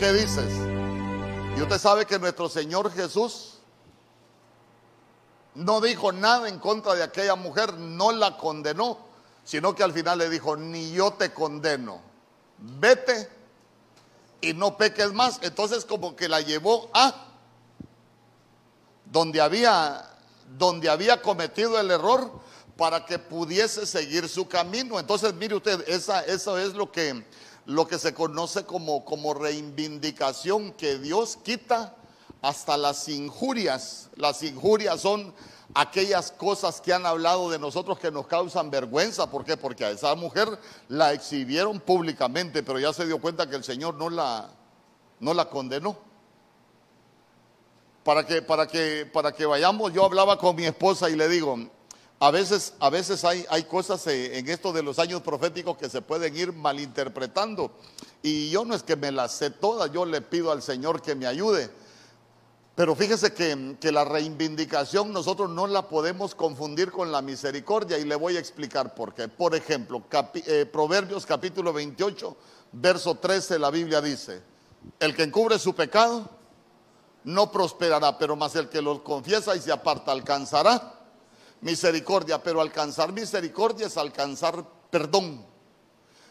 ¿qué dices? Y usted sabe que nuestro Señor Jesús no dijo nada en contra de aquella mujer, no la condenó, sino que al final le dijo, ni yo te condeno, vete y no peques más. Entonces como que la llevó a donde había, donde había cometido el error para que pudiese seguir su camino. Entonces, mire usted, esa, eso es lo que, lo que se conoce como, como reivindicación, que Dios quita hasta las injurias. Las injurias son aquellas cosas que han hablado de nosotros que nos causan vergüenza. ¿Por qué? Porque a esa mujer la exhibieron públicamente, pero ya se dio cuenta que el Señor no la, no la condenó. Para que, para, que, para que vayamos, yo hablaba con mi esposa y le digo, a veces, a veces hay, hay cosas eh, en esto de los años proféticos que se pueden ir malinterpretando. Y yo no es que me las sé todas, yo le pido al Señor que me ayude. Pero fíjese que, que, la reivindicación nosotros no la podemos confundir con la misericordia y le voy a explicar por qué. Por ejemplo, eh, Proverbios capítulo 28, verso 13, la Biblia dice, el que encubre su pecado no prosperará, pero más el que lo confiesa y se aparta alcanzará misericordia, pero alcanzar misericordia es alcanzar perdón.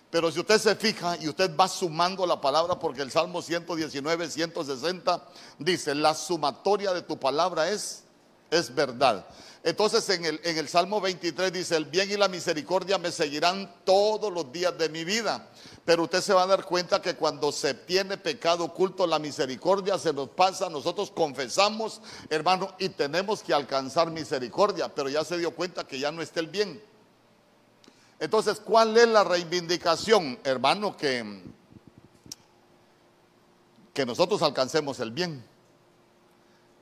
Pero si usted se fija y usted va sumando la palabra, porque el Salmo 119, 160 dice, la sumatoria de tu palabra es, es verdad. Entonces en el, en el Salmo 23 dice, el bien y la misericordia me seguirán todos los días de mi vida. Pero usted se va a dar cuenta que cuando se tiene pecado oculto, la misericordia se nos pasa, nosotros confesamos, hermano, y tenemos que alcanzar misericordia, pero ya se dio cuenta que ya no está el bien. Entonces, ¿cuál es la reivindicación, hermano? Que, que nosotros alcancemos el bien.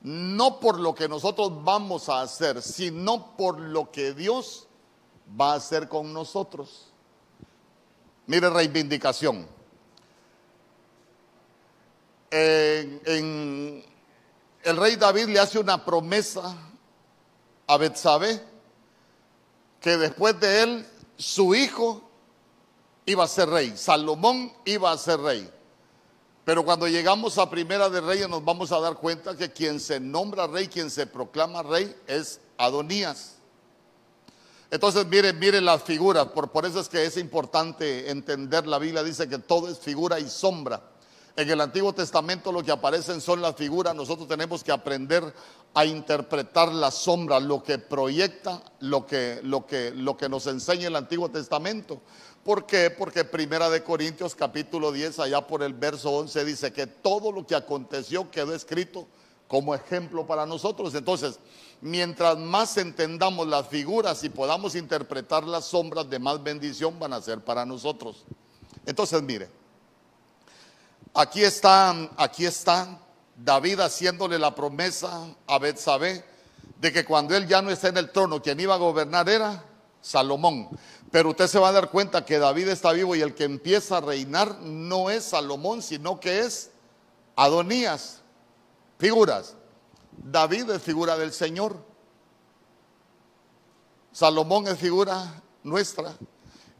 No por lo que nosotros vamos a hacer, sino por lo que Dios va a hacer con nosotros. Mire, reivindicación. el rey David le hace una promesa a Betsabé que después de él su hijo iba a ser rey, Salomón iba a ser rey. Pero cuando llegamos a Primera de Reyes nos vamos a dar cuenta que quien se nombra rey, quien se proclama rey es Adonías. Entonces, miren, miren las figuras, por, por eso es que es importante entender, la Biblia dice que todo es figura y sombra. En el Antiguo Testamento lo que aparecen son las figuras, nosotros tenemos que aprender a interpretar la sombra, lo que proyecta, lo que, lo que, lo que nos enseña el Antiguo Testamento. ¿Por qué? Porque Primera de Corintios capítulo 10, allá por el verso 11, dice que todo lo que aconteció quedó escrito como ejemplo para nosotros. Entonces, mientras más entendamos las figuras y podamos interpretar las sombras, de más bendición van a ser para nosotros. Entonces, mire, aquí está, aquí está David haciéndole la promesa a Betsabé de que cuando él ya no esté en el trono, quien iba a gobernar era Salomón. Pero usted se va a dar cuenta que David está vivo y el que empieza a reinar no es Salomón, sino que es Adonías. Figuras. David es figura del Señor. Salomón es figura nuestra.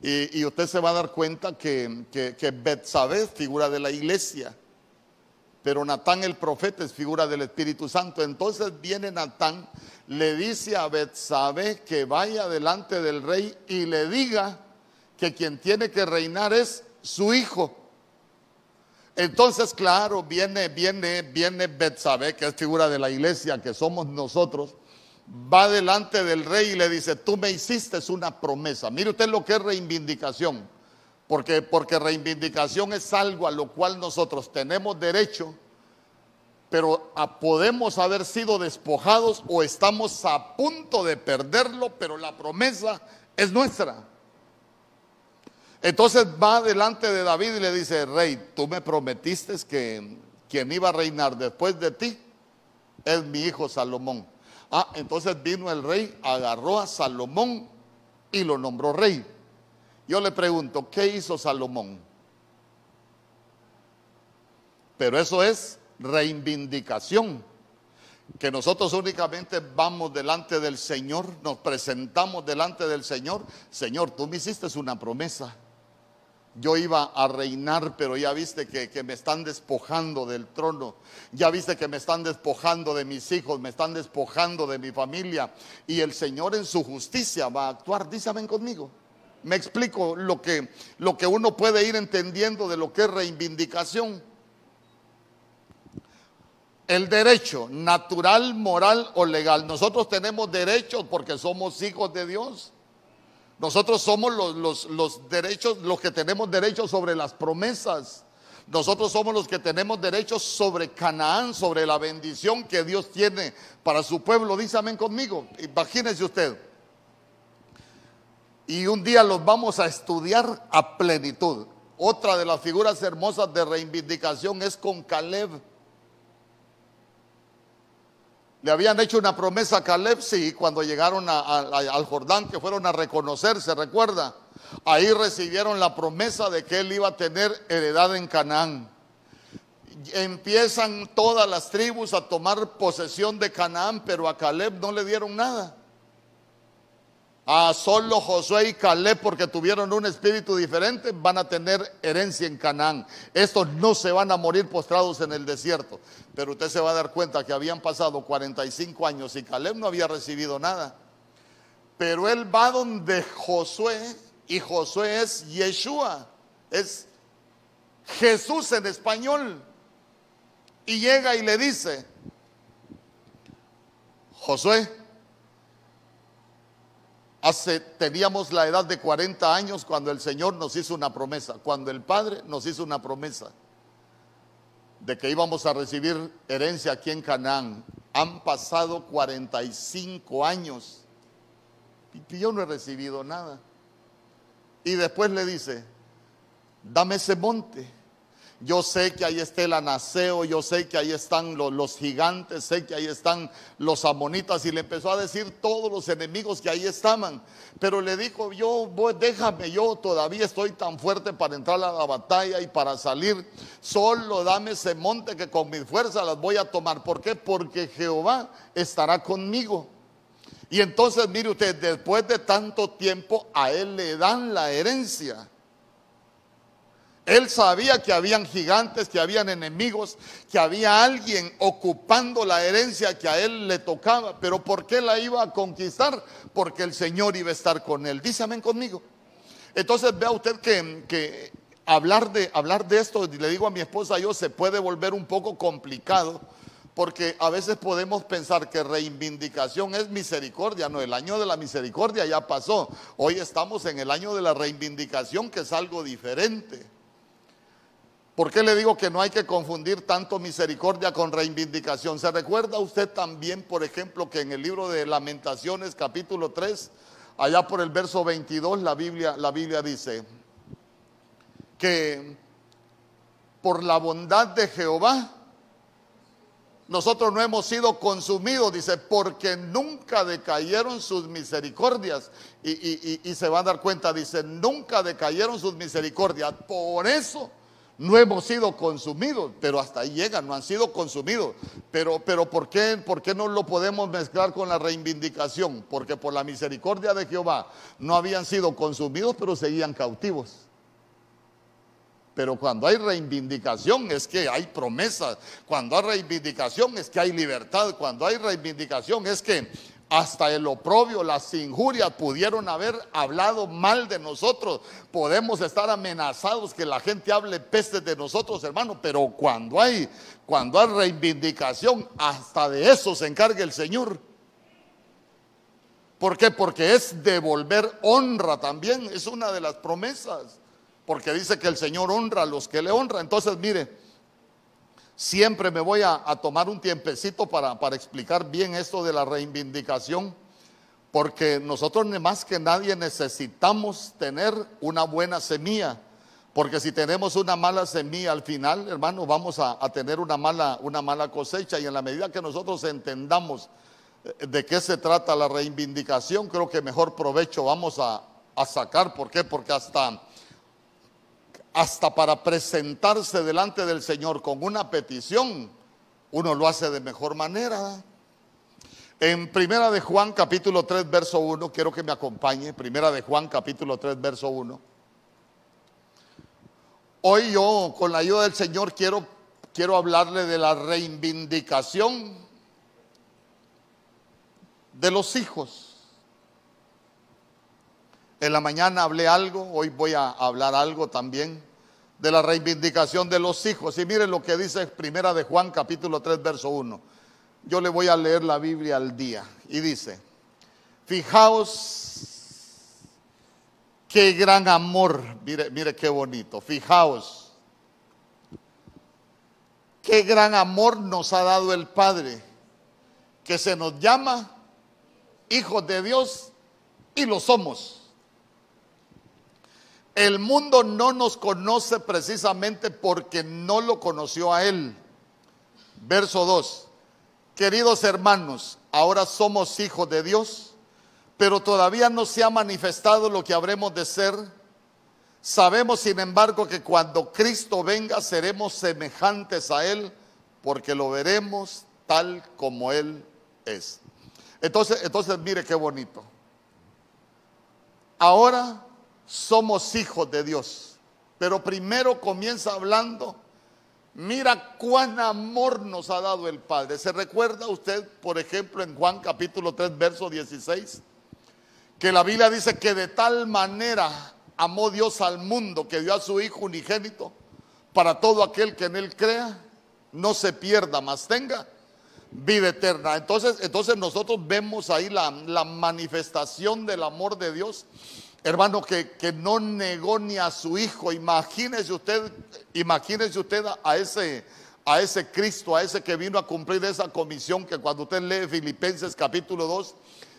Y, usted se va a dar cuenta que, que, que es figura de la iglesia. Pero Natán el profeta es figura del Espíritu Santo. Entonces viene Natán, le dice a Betsabé que vaya delante del rey y le diga que quien tiene que reinar es su hijo. Entonces, claro, viene, viene, viene Betsabé, que es figura de la iglesia, que somos nosotros, va delante del rey y le dice, tú me hiciste una promesa. Mire usted lo que es reivindicación, porque, porque reivindicación es algo a lo cual nosotros tenemos derecho, pero podemos haber sido despojados o estamos a punto de perderlo, pero la promesa es nuestra. Entonces va delante de David y le dice, rey, tú me prometiste que quien iba a reinar después de ti es mi hijo Salomón. Ah, entonces vino el rey, agarró a Salomón y lo nombró rey. Yo le pregunto, ¿qué hizo Salomón? Pero eso es reivindicación. Que nosotros únicamente vamos delante del Señor, nos presentamos delante del Señor. Señor, tú me hiciste una promesa yo iba a reinar, pero ya viste que, que, me están despojando del trono, ya viste que me están despojando de mis hijos, me están despojando de mi familia, y el Señor en su justicia va a actuar, dígame conmigo. Me explico lo que, lo que uno puede ir entendiendo de lo que es reivindicación. El derecho natural, moral o legal. Nosotros tenemos derechos porque somos hijos de Dios. Nosotros somos los, derechos, los que tenemos derechos sobre las promesas. Nosotros somos los que tenemos derechos sobre Canaán, sobre la bendición que Dios tiene para su pueblo. Dígame conmigo, imagínese usted. Y un día los vamos a estudiar a plenitud. Otra de las figuras hermosas de reivindicación es con Caleb. Le habían hecho una promesa a Caleb, sí, cuando llegaron al Jordán, que fueron a reconocer, ¿se recuerda? Ahí recibieron la promesa de que él iba a tener heredad en Canaán. Empiezan todas las tribus a tomar posesión de Canaán, pero a Caleb no le dieron nada. A solo Josué y Caleb, porque tuvieron un espíritu diferente, van a tener herencia en Canaán. Estos no se van a morir postrados en el desierto. Pero usted se va a dar cuenta que habían pasado 45 años y Caleb no había recibido nada. Pero él va donde Josué, y Josué es Yeshua, es Jesús en español. Y llega y le dice, Josué, Hace, teníamos la edad de 40 años cuando el Señor nos hizo una promesa, cuando el Padre nos hizo una promesa de que íbamos a recibir herencia aquí en Canaán. Han pasado 45 años y yo no he recibido nada. Y después le dice, dame ese monte yo sé que ahí está el anaseo, yo sé que ahí están los, gigantes, sé que ahí están los amonitas. Y le empezó a decir todos los enemigos que ahí estaban. Pero le dijo, yo, déjame, yo todavía estoy tan fuerte para entrar a la batalla y para salir. Solo dame ese monte que con mi fuerza las voy a tomar. ¿Por qué? Porque Jehová estará conmigo. Y entonces, mire usted, después de tanto tiempo, a él le dan la herencia. Él sabía que habían gigantes, que habían enemigos, que había alguien ocupando la herencia que a él le tocaba. Pero ¿por qué la iba a conquistar? Porque el Señor iba a estar con él. Dísame conmigo. Entonces vea usted que, hablar, de, hablar de esto, le digo a mi esposa yo, se puede volver un poco complicado. Porque a veces podemos pensar que reivindicación es misericordia. No, el año de la misericordia ya pasó. Hoy estamos en el año de la reivindicación, que es algo diferente. ¿Por qué le digo que no hay que confundir tanto misericordia con reivindicación? ¿Se recuerda usted también, por ejemplo, que en el libro de Lamentaciones, capítulo 3, allá por el verso 22, la Biblia, dice que por la bondad de Jehová, nosotros no hemos sido consumidos, dice, porque nunca decayeron sus misericordias. Y, y, se va a dar cuenta, dice, nunca decayeron sus misericordias. Por eso no hemos sido consumidos, pero hasta ahí llegan, no han sido consumidos. Pero, pero ¿por, qué, ¿por qué no lo podemos mezclar con la reivindicación? Porque por la misericordia de Jehová no habían sido consumidos, pero seguían cautivos. Pero cuando hay reivindicación es que hay promesas, cuando hay reivindicación es que hay libertad, cuando hay reivindicación es que hasta el oprobio, las injurias pudieron haber hablado mal de nosotros. Podemos estar amenazados que la gente hable peste de nosotros, hermano, pero cuando hay cuando hay reivindicación, hasta de eso se encarga el Señor. ¿Por qué? Porque es devolver honra también, es una de las promesas. Porque dice que el Señor honra a los que le honran. Entonces, mire, Siempre me voy a, tomar un tiempecito para, explicar bien esto de la reivindicación, porque nosotros más que nadie necesitamos tener una buena semilla, porque si tenemos una mala semilla al final, hermano, vamos a, tener una mala, una mala cosecha y en la medida que nosotros entendamos eh, de qué se trata la reivindicación, creo que mejor provecho vamos a, a sacar. ¿Por qué? Porque hasta hasta para presentarse delante del Señor con una petición, uno lo hace de mejor manera. En Primera de Juan capítulo 3 verso 1, quiero que me acompañe, Primera de Juan capítulo 3 verso 1. Hoy yo, con la ayuda del Señor, quiero, quiero hablarle de la reivindicación de los hijos. En la mañana hablé algo, hoy voy a hablar algo también de la reivindicación de los hijos. Y miren lo que dice Primera de Juan capítulo 3 verso 1. Yo le voy a leer la Biblia al día y dice, fijaos qué gran amor, mire, mire qué bonito, fijaos, qué gran amor nos ha dado el Padre, que se nos llama hijos de Dios y lo somos. El mundo no nos conoce precisamente porque no lo conoció a Él. Verso 2. Queridos hermanos, ahora somos hijos de Dios, pero todavía no se ha manifestado lo que habremos de ser. Sabemos, sin embargo, que cuando Cristo venga seremos semejantes a Él, porque lo veremos tal como Él es. Entonces, entonces mire qué bonito. Ahora somos hijos de Dios. Pero primero comienza hablando, mira cuán amor nos ha dado el Padre. ¿Se recuerda usted, por ejemplo, en Juan capítulo 3, verso 16? Que la Biblia dice que de tal manera amó Dios al mundo que dio a su Hijo unigénito para todo aquel que en él crea, no se pierda, más tenga vida eterna. Entonces, entonces nosotros vemos ahí la, la manifestación del amor de Dios hermano, que, que, no negó ni a su hijo. Imagínese usted, imagínese usted a ese, a ese Cristo, a ese que vino a cumplir esa comisión, que cuando usted lee Filipenses capítulo 2,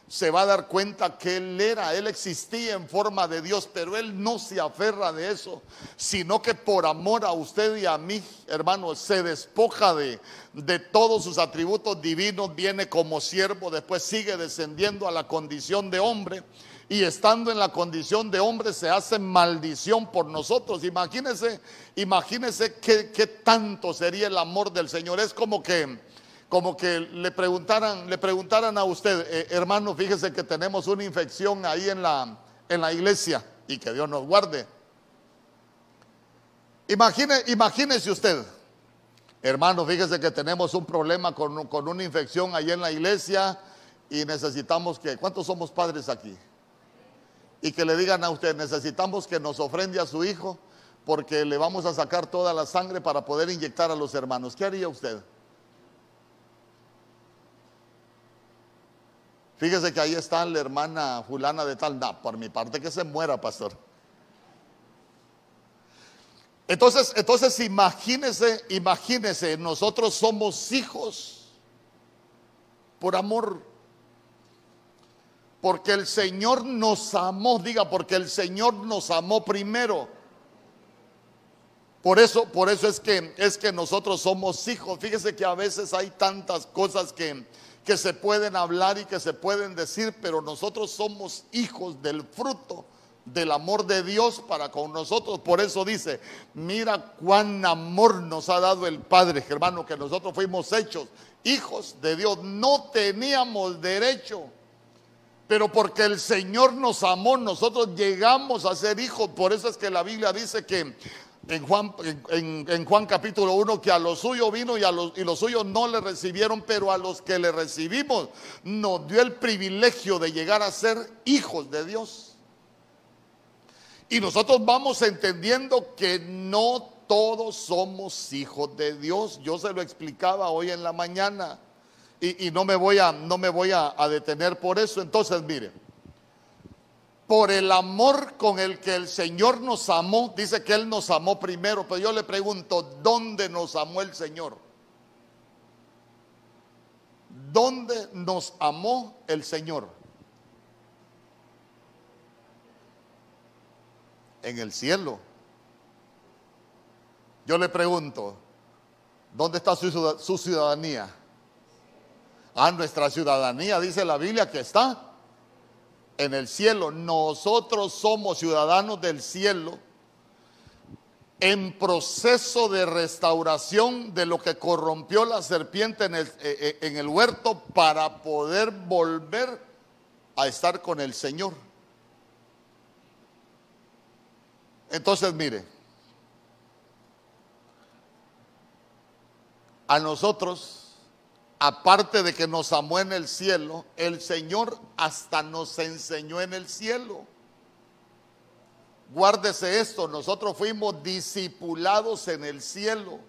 se va a dar cuenta que Él era, Él existía en forma de Dios, pero Él no se aferra de eso, sino que por amor a usted y a mí, hermano, se despoja de, de todos sus atributos divinos, viene como siervo, después sigue descendiendo a la condición de hombre y estando en la condición de hombre se hace maldición por nosotros. Imagínense, imagínense qué, tanto sería el amor del Señor. Es como que, como que le preguntaran, le preguntaran a usted, eh, hermano, fíjese que tenemos una infección ahí en la, en la iglesia y que Dios nos guarde. Imagine, imagínese usted, hermano, fíjese que tenemos un problema con, con una infección ahí en la iglesia y necesitamos que, ¿cuántos somos padres aquí? Y que le digan a usted, necesitamos que nos ofrende a su hijo porque le vamos a sacar toda la sangre para poder inyectar a los hermanos. ¿Qué haría usted? Fíjese que ahí está la hermana fulana de tal, no, por mi parte que se muera, pastor. Entonces, entonces imagínese, imagínese, nosotros somos hijos por amor porque el Señor nos amó, diga, porque el Señor nos amó primero. Por eso, por eso es que es que nosotros somos hijos. Fíjese que a veces hay tantas cosas que, que se pueden hablar y que se pueden decir, pero nosotros somos hijos del fruto del amor de Dios para con nosotros. Por eso dice, mira cuán amor nos ha dado el Padre, hermano, que nosotros fuimos hechos hijos de Dios. No teníamos derecho pero porque el Señor nos amó, nosotros llegamos a ser hijos. Por eso es que la Biblia dice que en Juan, en, Juan capítulo 1 que a los suyos vino y, a los, y los suyos no le recibieron, pero a los que le recibimos nos dio el privilegio de llegar a ser hijos de Dios. Y nosotros vamos entendiendo que no todos somos hijos de Dios. Yo se lo explicaba hoy en la mañana y, no me voy, a, no me voy a, detener por eso. Entonces, mire, por el amor con el que el Señor nos amó, dice que Él nos amó primero, pero yo le pregunto, ¿dónde nos amó el Señor? ¿Dónde nos amó el Señor? En el cielo. Yo le pregunto, ¿dónde está su ciudadanía? A nuestra ciudadanía, dice la Biblia, que está en el cielo. Nosotros somos ciudadanos del cielo en proceso de restauración de lo que corrompió la serpiente en el, eh, eh, en el, huerto para poder volver a estar con el Señor. Entonces, mire, a nosotros aparte de que nos amó en el cielo, el Señor hasta nos enseñó en el cielo. Guárdese esto, nosotros fuimos discipulados en el cielo.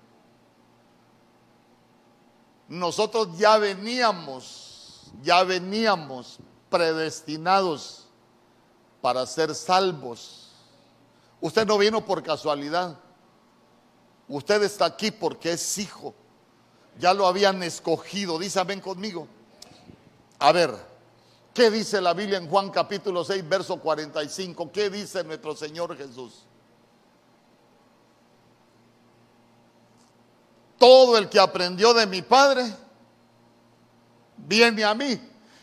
Nosotros ya veníamos, ya veníamos predestinados para ser salvos. Usted no vino por casualidad. Usted está aquí porque es hijo. Ya lo habían escogido. Dice, ven conmigo. A ver, ¿qué dice la Biblia en Juan capítulo 6, verso 45? ¿Qué dice nuestro Señor Jesús? Todo el que aprendió de mi Padre viene a mí.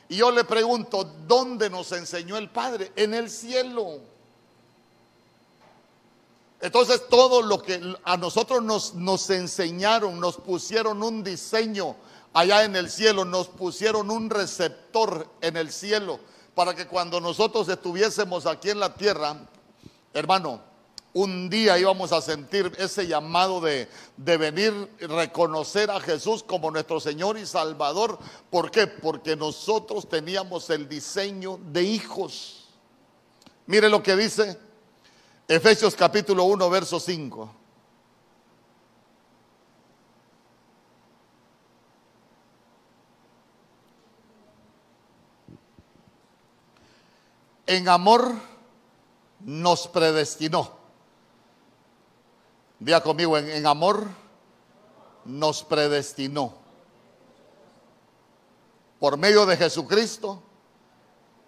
Y yo le pregunto, ¿dónde nos enseñó el Padre? En el cielo. Entonces todo lo que a nosotros nos, nos enseñaron, nos pusieron un diseño allá en el cielo, nos pusieron un receptor en el cielo para que cuando nosotros estuviésemos aquí en la tierra, hermano, un día íbamos a sentir ese llamado de, de venir y reconocer a Jesús como nuestro Señor y Salvador. ¿Por qué? Porque nosotros teníamos el diseño de hijos. Mire lo que dice Efesios capítulo 1, verso 5. En amor nos predestinó Diga conmigo, en, amor nos predestinó. Por medio de Jesucristo,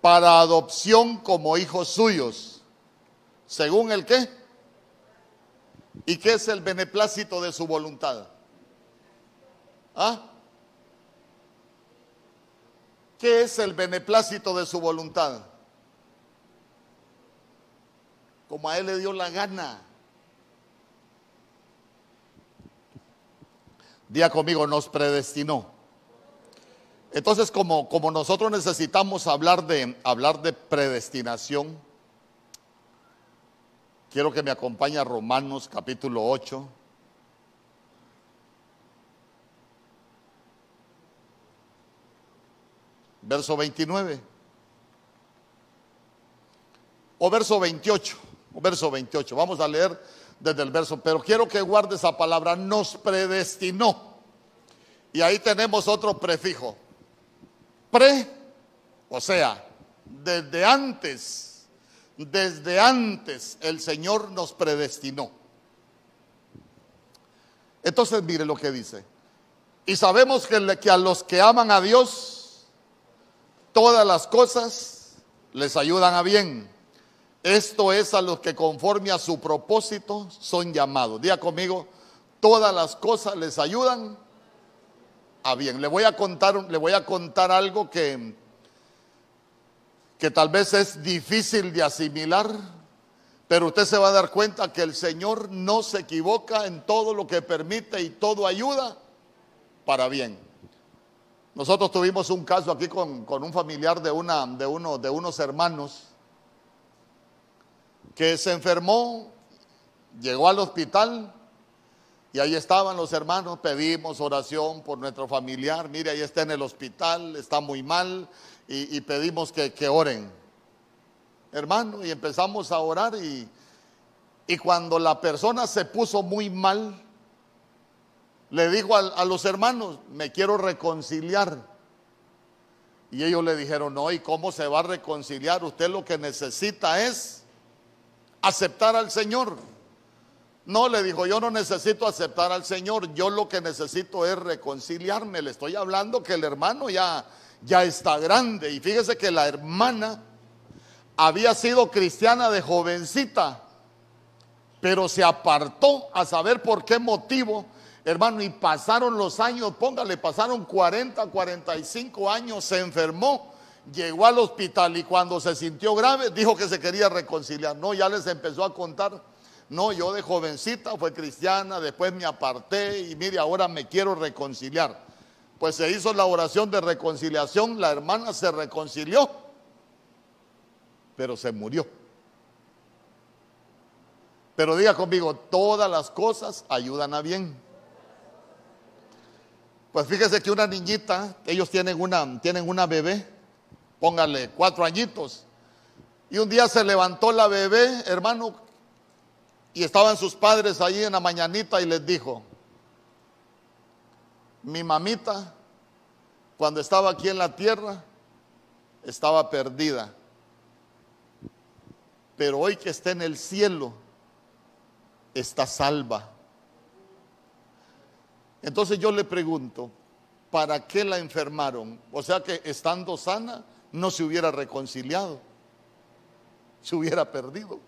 para adopción como hijos suyos. ¿Según el qué? ¿Y qué es el beneplácito de su voluntad? ¿Ah? ¿Qué es el beneplácito de su voluntad? Como a él le dio la gana. Día conmigo, nos predestinó. Entonces, como, como nosotros necesitamos hablar de, hablar de predestinación, quiero que me acompañe a Romanos capítulo 8. Verso 29. O verso 28. O verso 28. Vamos a leer desde el verso, pero quiero que guarde esa palabra, nos predestinó. Y ahí tenemos otro prefijo. Pre, o sea, desde antes, desde antes el Señor nos predestinó. Entonces mire lo que dice. Y sabemos que, a los que aman a Dios, todas las cosas les ayudan a bien esto es a los que conforme a su propósito son llamados. Diga conmigo, todas las cosas les ayudan a bien. Le voy a contar, le voy a contar algo que, que tal vez es difícil de asimilar, pero usted se va a dar cuenta que el Señor no se equivoca en todo lo que permite y todo ayuda para bien. Nosotros tuvimos un caso aquí con, con un familiar de, una, de, uno, de unos hermanos que se enfermó, llegó al hospital y ahí estaban los hermanos, pedimos oración por nuestro familiar, mire, ahí está en el hospital, está muy mal y, pedimos que, oren. Hermano, y empezamos a orar y, y cuando la persona se puso muy mal, le dijo a, a, los hermanos, me quiero reconciliar. Y ellos le dijeron, no, ¿y cómo se va a reconciliar? Usted lo que necesita es aceptar al Señor. No, le dijo, yo no necesito aceptar al Señor, yo lo que necesito es reconciliarme. Le estoy hablando que el hermano ya, ya está grande. Y fíjese que la hermana había sido cristiana de jovencita, pero se apartó a saber por qué motivo, hermano, y pasaron los años, póngale, pasaron 40, 45 años, se enfermó llegó al hospital y cuando se sintió grave dijo que se quería reconciliar. No, ya les empezó a contar. No, yo de jovencita fue cristiana, después me aparté y mire, ahora me quiero reconciliar. Pues se hizo la oración de reconciliación, la hermana se reconcilió, pero se murió. Pero diga conmigo, todas las cosas ayudan a bien. Pues fíjese que una niñita, ellos tienen una, tienen una bebé, póngale cuatro añitos. Y un día se levantó la bebé, hermano, y estaban sus padres ahí en la mañanita y les dijo, mi mamita, cuando estaba aquí en la tierra, estaba perdida. Pero hoy que está en el cielo, está salva. Entonces yo le pregunto, ¿para qué la enfermaron? O sea que estando sana no se hubiera reconciliado, se hubiera perdido.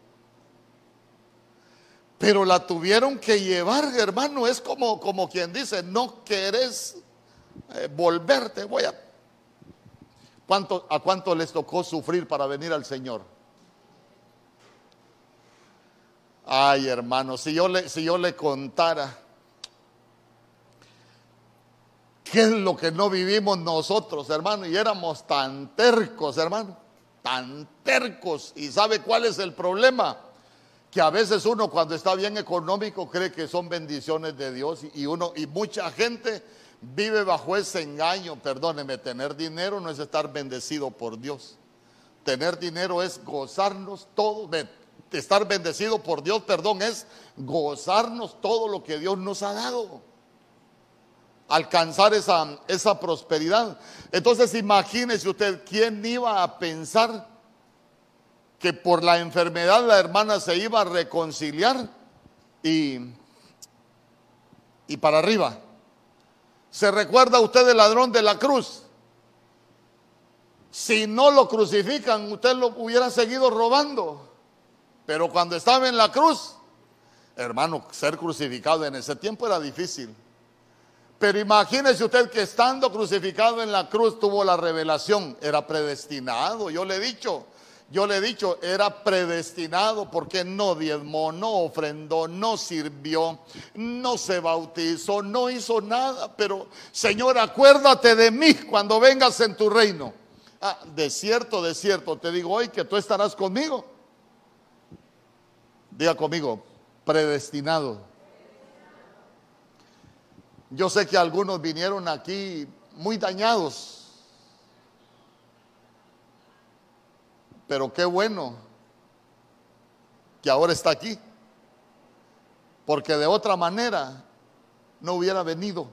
Pero la tuvieron que llevar, hermano, es como, como quien dice, no querés eh, volverte, voy a... ¿Cuánto, ¿A cuánto les tocó sufrir para venir al Señor? Ay, hermano, si yo le, si yo le contara qué es lo que no vivimos nosotros, hermano, y éramos tan tercos, hermano, tan tercos. ¿Y sabe cuál es el problema? Que a veces uno cuando está bien económico cree que son bendiciones de Dios y uno y mucha gente vive bajo ese engaño. Perdóneme, tener dinero no es estar bendecido por Dios. Tener dinero es gozarnos todos estar bendecido por Dios, perdón, es gozarnos todo lo que Dios nos ha dado. Alcanzar esa, esa prosperidad. Entonces imagínese usted, ¿quién iba a pensar que por la enfermedad la hermana se iba a reconciliar y, y para arriba? ¿Se recuerda usted del ladrón de la cruz? Si no lo crucifican, usted lo hubiera seguido robando. Pero cuando estaba en la cruz, hermano, ser crucificado en ese tiempo era difícil. Pero imagínese usted que estando crucificado en la cruz tuvo la revelación, era predestinado, yo le he dicho, yo le he dicho, era predestinado porque no diezmó, no ofrendó, no sirvió, no se bautizó, no hizo nada. Pero Señor, acuérdate de mí cuando vengas en tu reino. Ah, de cierto, de cierto, te digo hoy que tú estarás conmigo Diga conmigo, predestinado. Yo sé que algunos vinieron aquí muy dañados, pero qué bueno que ahora está aquí, porque de otra manera no hubiera venido.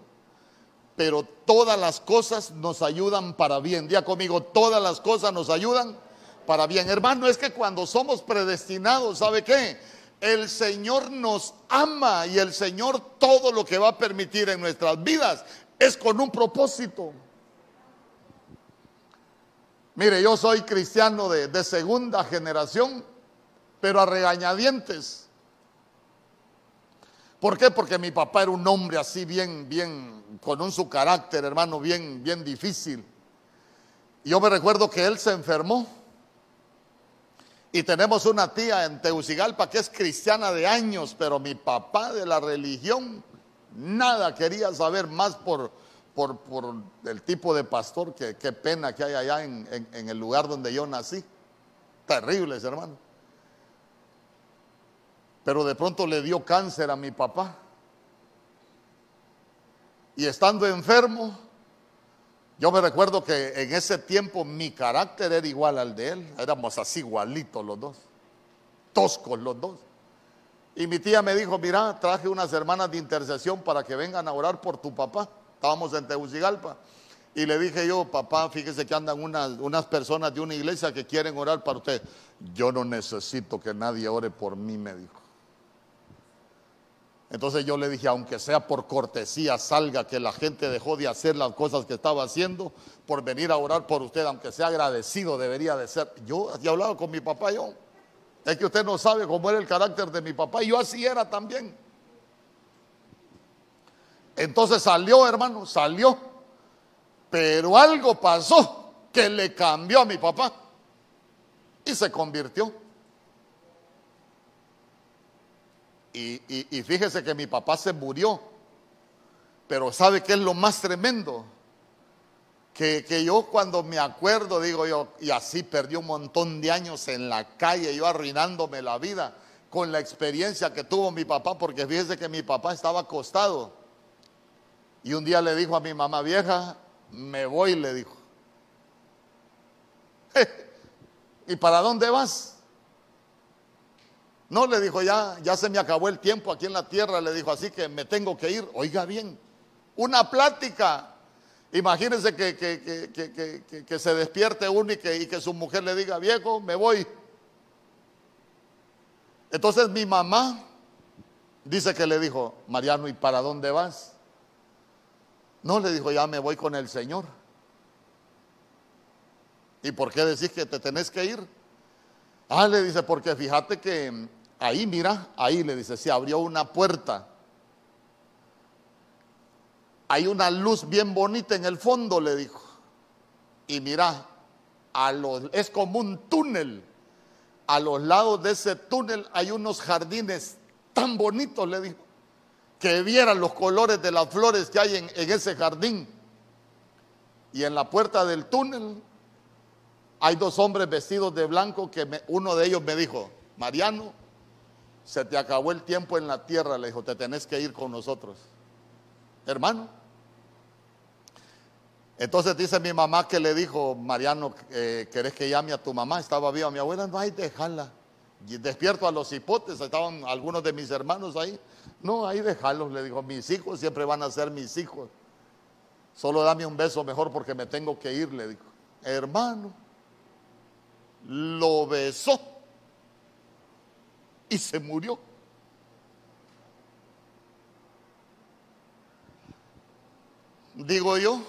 Pero todas las cosas nos ayudan para bien. Diga conmigo, todas las cosas nos ayudan para bien. Hermano, es que cuando somos predestinados, ¿sabe qué? El Señor nos ama y el Señor todo lo que va a permitir en nuestras vidas es con un propósito. Mire, yo soy cristiano de, segunda generación, pero a regañadientes. ¿Por qué? Porque mi papá era un hombre así bien, bien, con un su carácter, hermano, bien, bien difícil. Yo me recuerdo que él se enfermó y tenemos una tía en Teucigalpa que es cristiana de años, pero mi papá de la religión nada quería saber más por, por, el tipo de pastor, que qué pena que hay allá en, el lugar donde yo nací. Terribles, hermano. Pero de pronto le dio cáncer a mi papá. Y estando enfermo, yo me recuerdo que en ese tiempo mi carácter era igual al de él. Éramos así igualitos los dos. Toscos los dos. Y mi tía me dijo, mira, traje unas hermanas de intercesión para que vengan a orar por tu papá. Estábamos en Tegucigalpa. Y le dije yo, papá, fíjese que andan unas, personas de una iglesia que quieren orar para usted. Yo no necesito que nadie ore por mí, me dijo. Entonces yo le dije, aunque sea por cortesía, salga que la gente dejó de hacer las cosas que estaba haciendo por venir a orar por usted, aunque sea agradecido, debería de ser. Yo he hablado con mi papá, yo. Es que usted no sabe cómo era el carácter de mi papá, y yo así era también. Entonces salió, hermano, salió. Pero algo pasó que le cambió a mi papá y se convirtió. Y, fíjese que mi papá se murió. Pero ¿sabe qué es lo más tremendo? Que, que, yo cuando me acuerdo, digo yo, y así perdí un montón de años en la calle, yo arruinándome la vida con la experiencia que tuvo mi papá, porque fíjese que mi papá estaba acostado Y un día le dijo a mi mamá vieja, me voy, le dijo. ¿Y para dónde vas? No, le dijo, ya, ya se me acabó el tiempo aquí en la tierra, le dijo, así que me tengo que ir. Oiga bien, una plática. Imagínense que, que, se despierte uno y que, y que su mujer le diga, viejo, me voy. Entonces mi mamá dice que le dijo, Mariano, ¿y para dónde vas? No, le dijo, ya me voy con el Señor. ¿Y por qué decís que te tenés que ir? Ah, le dice, porque fíjate que ahí, mira, ahí le dice, se abrió una puerta. Hay una luz bien bonita en el fondo, le dijo. Y mira, a es como un túnel. A los lados de ese túnel hay unos jardines tan bonitos, le dijo, que vieran los colores de las flores que hay en, ese jardín. Y en la puerta del túnel hay dos hombres vestidos de blanco que uno de ellos me dijo, Mariano, se te acabó el tiempo en la tierra, le dijo, te tenés que ir con nosotros. Hermano. Entonces dice mi mamá que le dijo, Mariano, eh, ¿querés que llame a tu mamá? Estaba viva mi abuela, no hay, déjala. despierto a los hipotes, estaban algunos de mis hermanos ahí. No, ahí déjalos, le dijo, mis hijos siempre van a ser mis hijos. Solo dame un beso mejor porque me tengo que ir, le dijo. Hermano, lo besó y se murió. Digo yo,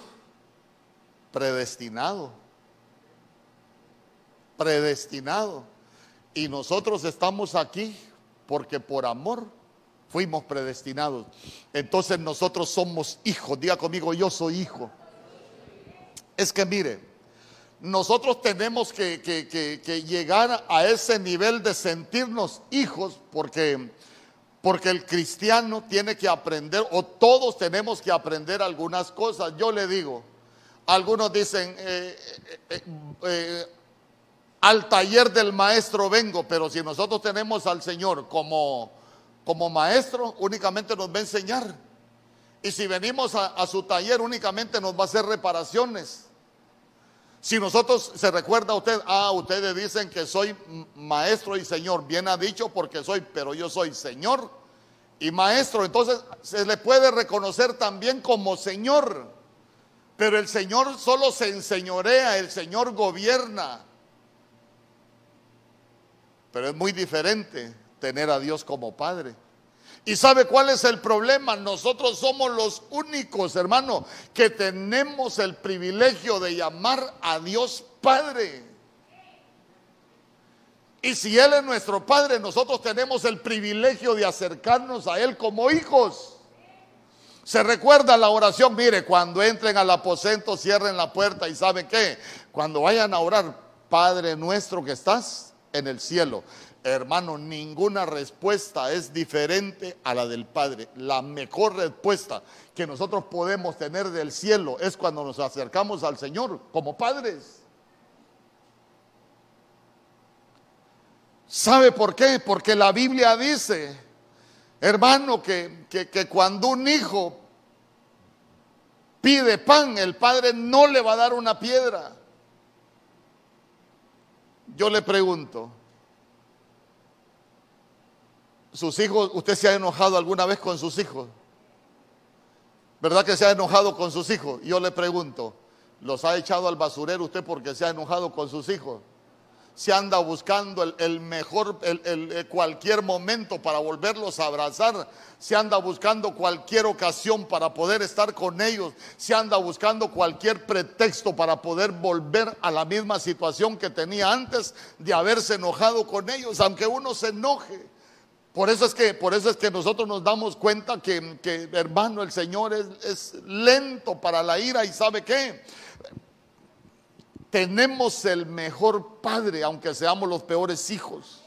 predestinado, predestinado. Y nosotros estamos aquí porque por amor fuimos predestinados. Entonces nosotros somos hijos. Diga conmigo, yo soy hijo. Es que mire, nosotros tenemos que, llegar a ese nivel de sentirnos hijos porque, porque el cristiano tiene que aprender, o todos tenemos que aprender algunas cosas. Yo le digo, algunos dicen, eh, eh, eh, al taller del maestro vengo, pero si nosotros tenemos al Señor como, como maestro, únicamente nos va a enseñar. Y si venimos a su taller, únicamente nos va a hacer reparaciones. Si nosotros se recuerda a usted, ah, ustedes dicen que soy maestro y señor, bien ha dicho porque soy, pero yo soy señor y maestro, entonces se le puede reconocer también como señor. Pero el Señor solo se enseñorea, el Señor gobierna. Pero es muy diferente tener a Dios como Padre. ¿Y sabe cuál es el problema? Nosotros somos los únicos, hermano, que tenemos el privilegio de llamar a Dios Padre. Y si Él es nuestro Padre, nosotros tenemos el privilegio de acercarnos a Él como hijos. Se recuerda la oración, mire, cuando entren al aposento, cierren la puerta y saben qué, cuando vayan a orar, Padre nuestro que estás en el cielo. Hermano, ninguna respuesta es diferente a la del Padre. La mejor respuesta que nosotros podemos tener del cielo es cuando nos acercamos al Señor como padres. ¿Sabe por qué? Porque la Biblia dice, hermano, que, que, cuando un hijo pide pan, el padre no le va a dar una piedra. Yo le pregunto, sus hijos, usted se ha enojado alguna vez con sus hijos. ¿Verdad que se ha enojado con sus hijos? Yo le pregunto, ¿los ha echado al basurero usted porque se ha enojado con sus hijos? Se anda buscando el, mejor, el, eh, cualquier momento para volverlos a abrazar. Se anda buscando cualquier ocasión para poder estar con ellos. Se anda buscando cualquier pretexto para poder volver a la misma situación que tenía antes de haberse enojado con ellos, aunque uno se enoje. Por eso es que, por eso es que nosotros nos damos cuenta que, hermano, el Señor es, es lento para la ira y sabe qué. Tenemos el mejor padre, aunque seamos los peores hijos.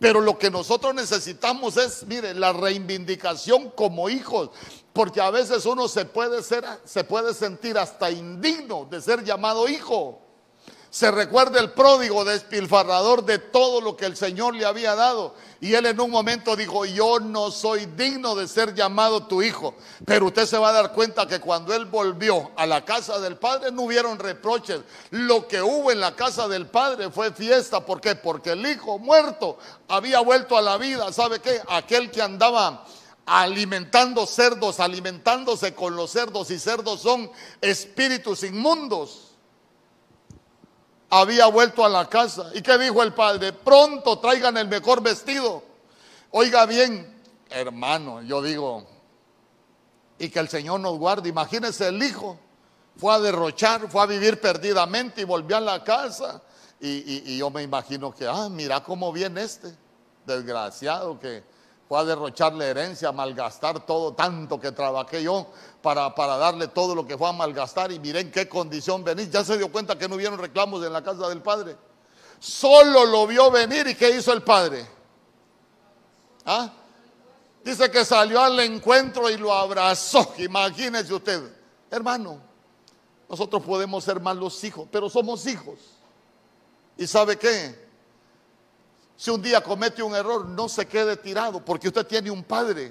Pero lo que nosotros necesitamos es, mire, la reivindicación como hijos, porque a veces uno se puede ser, se puede sentir hasta indigno de ser llamado hijo. Se recuerda el pródigo despilfarrador de todo lo que el Señor le había dado. Y él en un momento dijo, yo no soy digno de ser llamado tu hijo. Pero usted se va a dar cuenta que cuando él volvió a la casa del Padre no hubieron reproches. Lo que hubo en la casa del Padre fue fiesta. ¿Por qué? Porque el hijo muerto había vuelto a la vida. ¿Sabe qué? Aquel que andaba alimentando cerdos, alimentándose con los cerdos y cerdos son espíritus inmundos había vuelto a la casa. ¿Y qué dijo el padre? Pronto traigan el mejor vestido. Oiga bien, hermano, yo digo, y que el Señor nos guarde. Imagínese el hijo, fue a derrochar, fue a vivir perdidamente y volvió a la casa. Y, y yo me imagino que, ah, mira cómo viene este, desgraciado que fue a derrochar la herencia, a malgastar todo tanto que trabajé yo para, para darle todo lo que fue a malgastar y miren qué condición venís. Ya se dio cuenta que no hubieron reclamos en la casa del padre. Solo lo vio venir y ¿qué hizo el padre? ¿Ah? Dice que salió al encuentro y lo abrazó. Imagínese usted, hermano, nosotros podemos ser malos hijos, pero somos hijos. ¿Y sabe qué? Si un día comete un error, no se quede tirado, porque usted tiene un padre.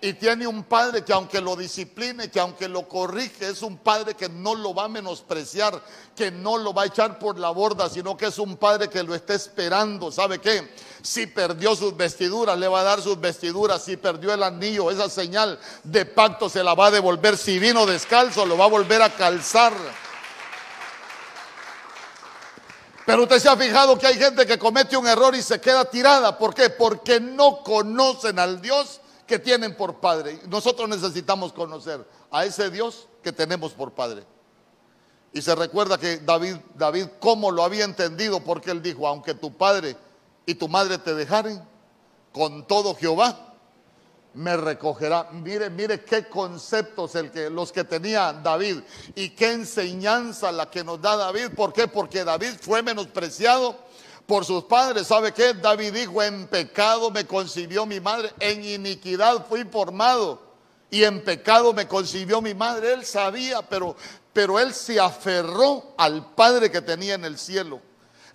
Y tiene un padre que aunque lo discipline, que aunque lo corrige, es un padre que no lo va a menospreciar, que no lo va a echar por la borda, sino que es un padre que lo está esperando. ¿Sabe qué? Si perdió sus vestiduras, le va a dar sus vestiduras. Si perdió el anillo, esa señal de pacto se la va a devolver. Si vino descalzo, lo va a volver a calzar. Pero usted se ha fijado que hay gente que comete un error y se queda tirada. ¿Por qué? Porque no conocen al Dios que tienen por Padre. Nosotros necesitamos conocer a ese Dios que tenemos por Padre. Y se recuerda que David, David, cómo lo había entendido, porque él dijo, aunque tu padre y tu madre te dejaren, con todo Jehová me recogerá. Mire, mire qué conceptos el que, los que tenía David y qué enseñanza la que nos da David. ¿Por qué? Porque David fue menospreciado por sus padres. ¿Sabe qué? David dijo, en pecado me concibió mi madre, en iniquidad fui formado y en pecado me concibió mi madre. Él sabía, pero, pero él se aferró al Padre que tenía en el cielo.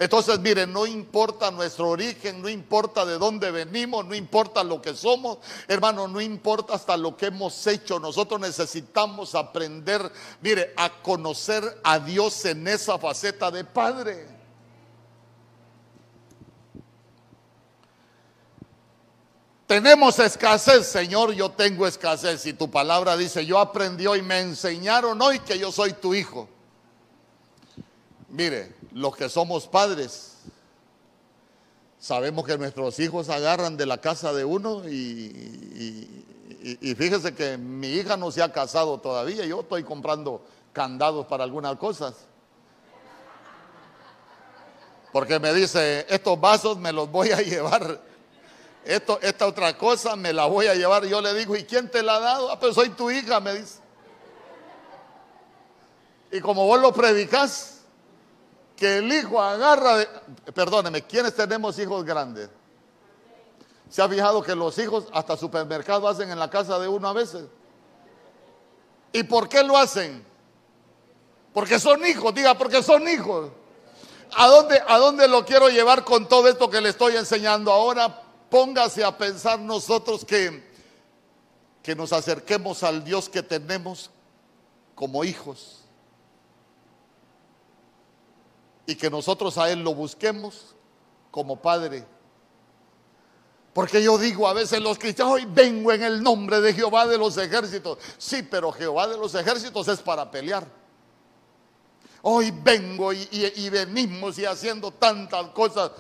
Entonces, miren, no importa nuestro origen, no importa de dónde venimos, no importa lo que somos, hermano, no importa hasta lo que hemos hecho. Nosotros necesitamos aprender, mire, a conocer a Dios en esa faceta de Padre. Tenemos escasez, Señor, yo tengo escasez. Y tu palabra dice, yo aprendí hoy, me enseñaron hoy que yo soy tu hijo. Mire, los que somos padres, sabemos que nuestros hijos agarran de la casa de uno y, fíjese que mi hija no se ha casado todavía, yo estoy comprando candados para algunas cosas. Porque me dice, estos vasos me los voy a llevar, esta otra cosa me la voy a llevar. Yo le digo, ¿y quién te la ha dado? Ah, pues soy tu hija, me dice. Y como vos lo predicas, que el hijo agarra de... Perdóneme, ¿quiénes tenemos hijos grandes? ¿Se ha fijado que los hijos hasta supermercado hacen en la casa de uno a veces? ¿Y por qué lo hacen? Porque son hijos, diga, porque son hijos. ¿A dónde, ¿A dónde lo quiero llevar con todo esto que le estoy enseñando ahora? Póngase a pensar nosotros que, que nos acerquemos al Dios que tenemos como hijos y que nosotros a Él lo busquemos como Padre. Porque yo digo a veces los cristianos, hoy vengo en el nombre de Jehová de los ejércitos. Sí, pero Jehová de los ejércitos es para pelear. Hoy vengo y, venimos y haciendo tantas cosas.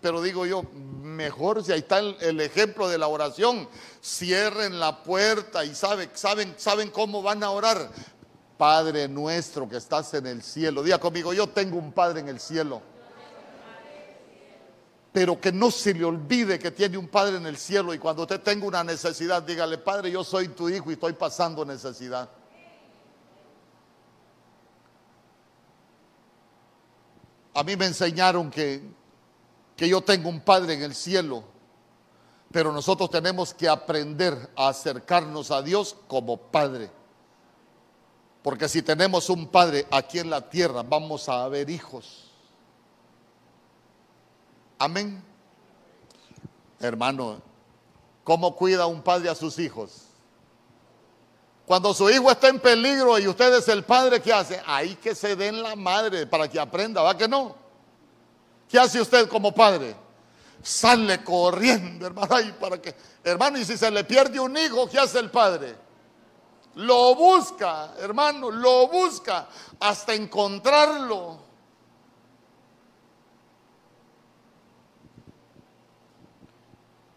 Pero digo yo, mejor si ahí está el, ejemplo de la oración. Cierren la puerta y saben, saben, saben cómo van a orar. Padre nuestro que estás en el cielo. Diga conmigo, yo tengo un Padre en el cielo. Pero que no se le olvide que tiene un Padre en el cielo y cuando usted tenga una necesidad, dígale, Padre, yo soy tu hijo y estoy pasando necesidad. A mí me enseñaron que, que yo tengo un Padre en el cielo, pero nosotros tenemos que aprender a acercarnos a Dios como Padre. Porque si tenemos un padre aquí en la tierra, vamos a haber hijos. Amén. Hermano, ¿cómo cuida un padre a sus hijos? Cuando su hijo está en peligro y usted es el padre, ¿qué hace? Ahí que se den la madre para que aprenda, ¿va que no? ¿Qué hace usted como padre? Sale corriendo, hermano, ahí para que, hermano, y si se le pierde un hijo, ¿qué hace el padre? Lo busca, hermano, lo busca hasta encontrarlo.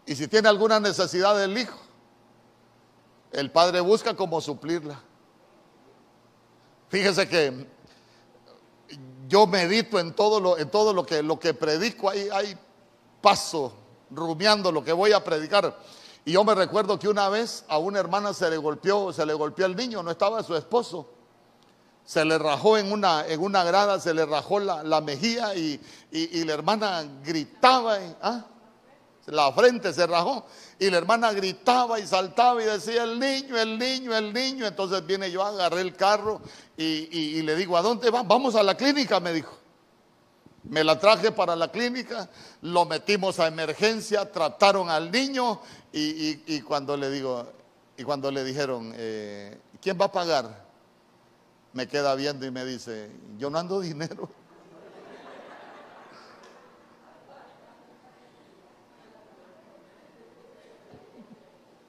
Y si tiene alguna necesidad del hijo, el padre busca cómo suplirla. Fíjese que yo medito en todo lo, en todo lo que, lo que predico, hay paso rumiando lo que voy a predicar. Y yo me recuerdo que una vez a una hermana se le golpeó, se le golpeó el niño, no estaba su esposo. Se le rajó en una, en una grada, se le rajó la, mejilla y, la hermana gritaba. ¿ah? La frente se rajó y la hermana gritaba y saltaba y decía, el niño, el niño, el niño. Entonces viene yo, agarré el carro y, le digo, ¿a dónde va? Vamos a la clínica, me dijo. Me la traje para la clínica, lo metimos a emergencia, trataron al niño y, cuando le digo, y cuando le dijeron, eh, ¿quién va a pagar? Me queda viendo y me dice, yo no ando dinero.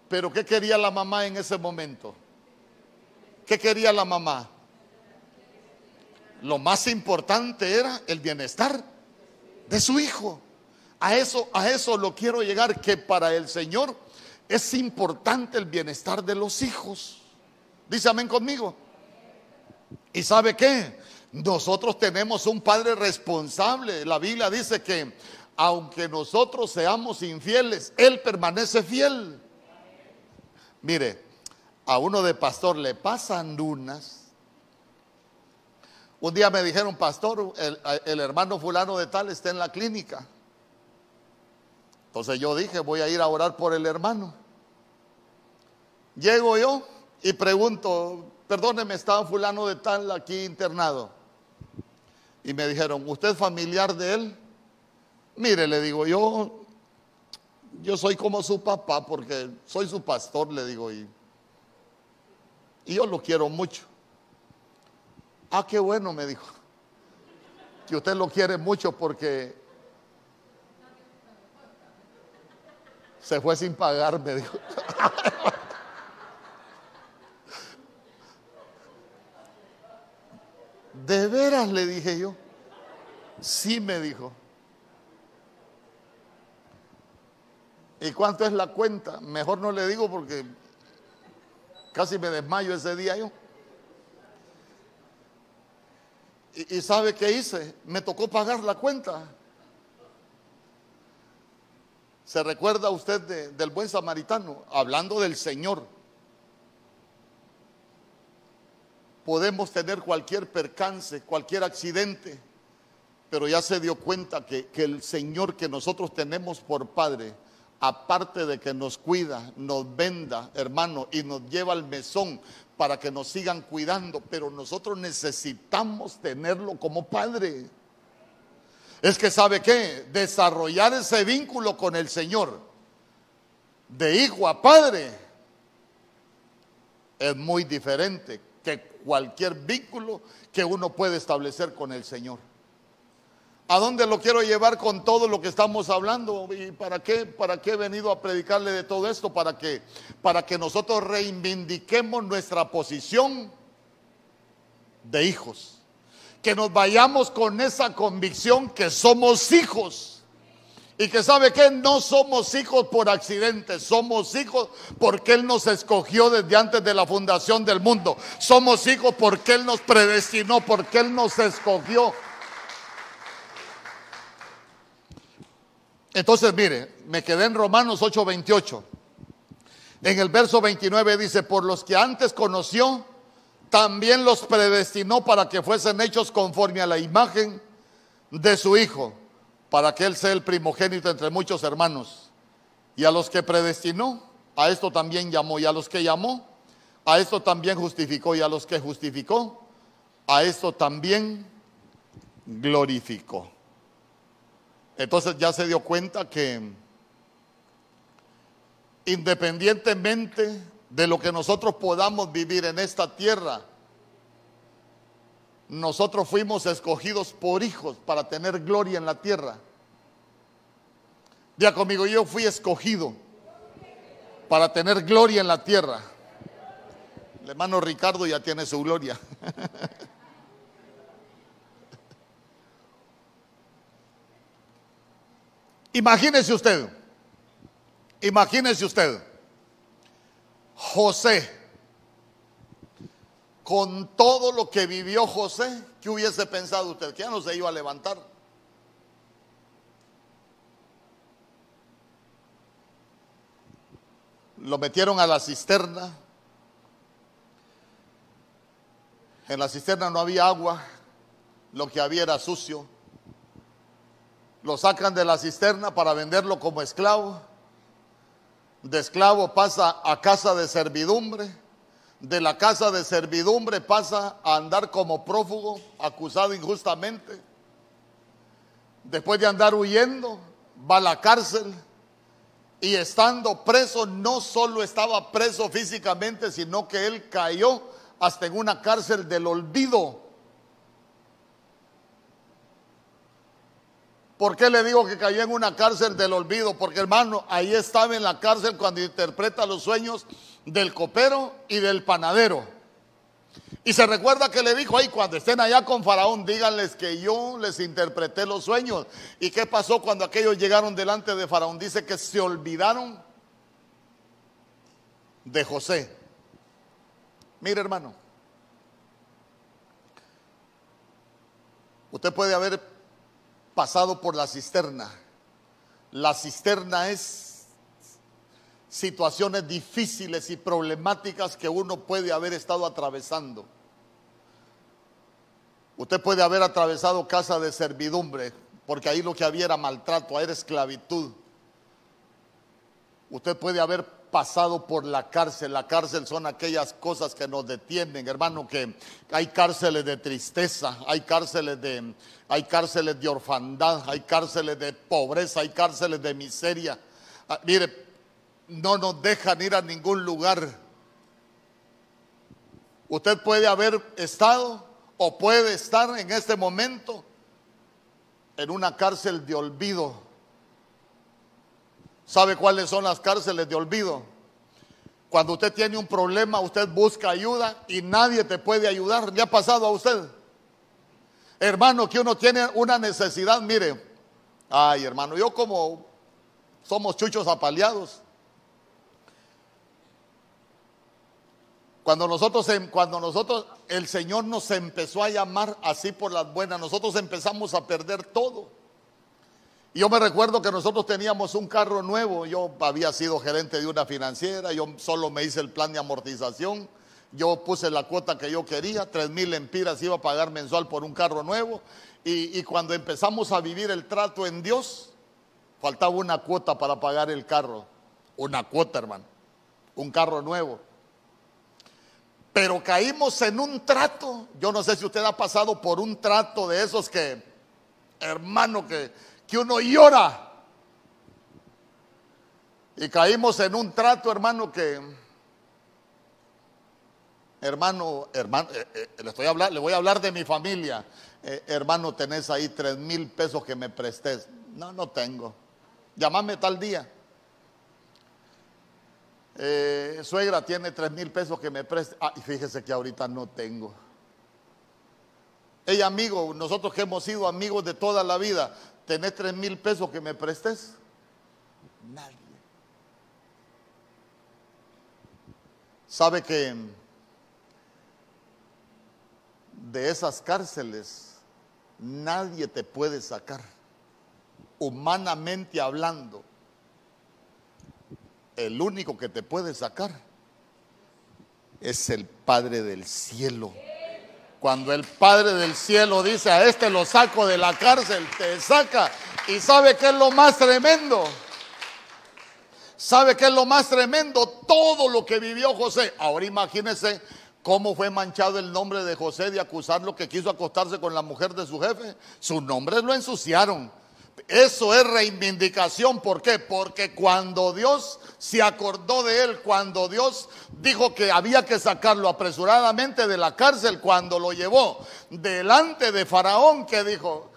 Pero ¿qué quería la mamá en ese momento? ¿Qué quería la mamá? Lo más importante era el bienestar de su hijo. A eso, a eso lo quiero llegar, que para el Señor es importante el bienestar de los hijos. Dice amén conmigo. ¿Y sabe qué? Nosotros tenemos un padre responsable. La Biblia dice que aunque nosotros seamos infieles, Él permanece fiel. Mire, a uno de pastor le pasan lunas. Un día me dijeron, pastor, el, hermano fulano de tal está en la clínica. Entonces yo dije, voy a ir a orar por el hermano. Llego yo y pregunto, perdóneme, estaba fulano de tal aquí internado. Y me dijeron, ¿usted es familiar de él? Mire, le digo, yo yo soy como su papá porque soy su pastor, le digo, y, y yo lo quiero mucho. Ah, qué bueno, me dijo, que usted lo quiere mucho porque se fue sin pagar, me dijo. ¿De veras? Le dije yo. Sí, me dijo. ¿Y cuánto es la cuenta? Mejor no le digo porque casi me desmayo ese día yo. ¿Y, sabe qué hice? Me tocó pagar la cuenta. ¿Se recuerda usted del buen samaritano? Hablando del Señor. Podemos tener cualquier percance, cualquier accidente, pero ya se dio cuenta que, que el Señor que nosotros tenemos por Padre aparte de que nos cuida, nos venda, hermano, y nos lleva al mesón para que nos sigan cuidando, pero nosotros necesitamos tenerlo como padre. Es que sabe qué, desarrollar ese vínculo con el Señor, de hijo a padre, es muy diferente que cualquier vínculo que uno puede establecer con el Señor. ¿A dónde lo quiero llevar con todo lo que estamos hablando? ¿Y para qué, para qué he venido a predicarle de todo esto? Para que, para que nosotros reivindiquemos nuestra posición de hijos. Que nos vayamos con esa convicción que somos hijos. Y que sabe que no somos hijos por accidente, somos hijos porque Él nos escogió desde antes de la fundación del mundo. Somos hijos porque Él nos predestinó, porque Él nos escogió Entonces, mire, me quedé en Romanos 8:28. En el verso 29 dice, por los que antes conoció, también los predestinó para que fuesen hechos conforme a la imagen de su Hijo, para que Él sea el primogénito entre muchos hermanos. Y a los que predestinó, a esto también llamó, y a los que llamó, a esto también justificó, y a los que justificó, a esto también glorificó. Entonces ya se dio cuenta que independientemente de lo que nosotros podamos vivir en esta tierra, nosotros fuimos escogidos por hijos para tener gloria en la tierra. Día conmigo, yo fui escogido para tener gloria en la tierra. El hermano Ricardo ya tiene su gloria. Imagínese usted, imagínese usted, José, con todo lo que vivió José, ¿qué hubiese pensado usted? Que ya no se iba a levantar. Lo metieron a la cisterna. En la cisterna no había agua, lo que había era sucio lo sacan de la cisterna para venderlo como esclavo. De esclavo pasa a casa de servidumbre. De la casa de servidumbre pasa a andar como prófugo, acusado injustamente. Después de andar huyendo, va a la cárcel. Y estando preso, no solo estaba preso físicamente, sino que él cayó hasta en una cárcel del olvido ¿Por qué le digo que cayó en una cárcel del olvido? Porque hermano, ahí estaba en la cárcel cuando interpreta los sueños del copero y del panadero. Y se recuerda que le dijo ahí, cuando estén allá con Faraón, díganles que yo les interpreté los sueños. ¿Y qué pasó cuando aquellos llegaron delante de Faraón? Dice que se olvidaron de José. Mire hermano, usted puede haber pasado por la cisterna. La cisterna es situaciones difíciles y problemáticas que uno puede haber estado atravesando. Usted puede haber atravesado casa de servidumbre, porque ahí lo que había era maltrato, era esclavitud. Usted puede haber pasado por la cárcel. La cárcel son aquellas cosas que nos detienen, hermano, que hay cárceles de tristeza, hay cárceles de, hay cárceles de orfandad, hay cárceles de pobreza, hay cárceles de miseria. Ah, mire, no nos dejan ir a ningún lugar. Usted puede haber estado o puede estar en este momento en una cárcel de olvido ¿Sabe cuáles son las cárceles de olvido? Cuando usted tiene un problema, usted busca ayuda y nadie te puede ayudar. ¿Le ha pasado a usted? Hermano, que uno tiene una necesidad, mire. Ay, hermano, yo como somos chuchos apaleados. Cuando nosotros, em, cuando nosotros, el Señor nos empezó a llamar así por las buenas, nosotros empezamos a perder todo. Yo me recuerdo que nosotros teníamos un carro nuevo, yo había sido gerente de una financiera, yo solo me hice el plan de amortización, yo puse la cuota que yo quería, tres mil empiras iba a pagar mensual por un carro nuevo, y, y cuando empezamos a vivir el trato en Dios, faltaba una cuota para pagar el carro, una cuota hermano, un carro nuevo. Pero caímos en un trato, yo no sé si usted ha pasado por un trato de esos que, hermano, que que uno llora. Y caímos en un trato, hermano, que, hermano, hermano, eh, eh, le, estoy le voy a hablar de mi familia. Eh, hermano, tenés ahí tres mil pesos que me prestes. No, no tengo. Llámame tal día. suegra tiene tres mil pesos que me preste. Ah, y fíjese que ahorita no tengo. Ella amigo, nosotros que hemos sido amigos de toda la vida, ¿tenés tres mil pesos que me prestes? Nadie. ¿Sabe que de esas cárceles nadie te puede sacar? Humanamente hablando, el único que te puede sacar es el Padre del cielo. Cuando el Padre del cielo dice a este lo saco de la cárcel, te saca. ¿Y sabe qué es lo más tremendo? ¿Sabe qué es lo más tremendo? Todo lo que vivió José. Ahora imagínese cómo fue manchado el nombre de José de acusarlo que quiso acostarse con la mujer de su jefe. Sus nombres lo ensuciaron. Eso es reivindicación. ¿Por qué? Porque cuando Dios se acordó de él, cuando Dios dijo que había que sacarlo apresuradamente de la cárcel, cuando lo llevó delante de Faraón, que dijo,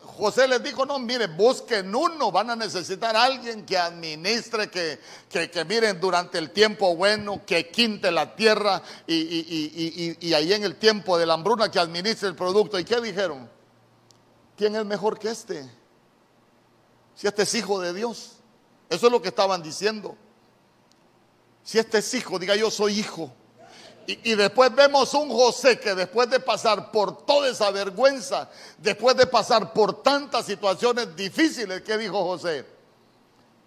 José les dijo, no, mire, busquen uno, van a necesitar a alguien que administre, que, que, miren durante el tiempo bueno, que quinte la tierra y, y, y, ahí en el tiempo de la hambruna que administre el producto. ¿Y qué dijeron? ¿Quién es mejor que este? Si este es hijo de Dios. Eso es lo que estaban diciendo. Si este es hijo, diga yo soy hijo. Y, después vemos un José que después de pasar por toda esa vergüenza, después de pasar por tantas situaciones difíciles, ¿qué dijo José?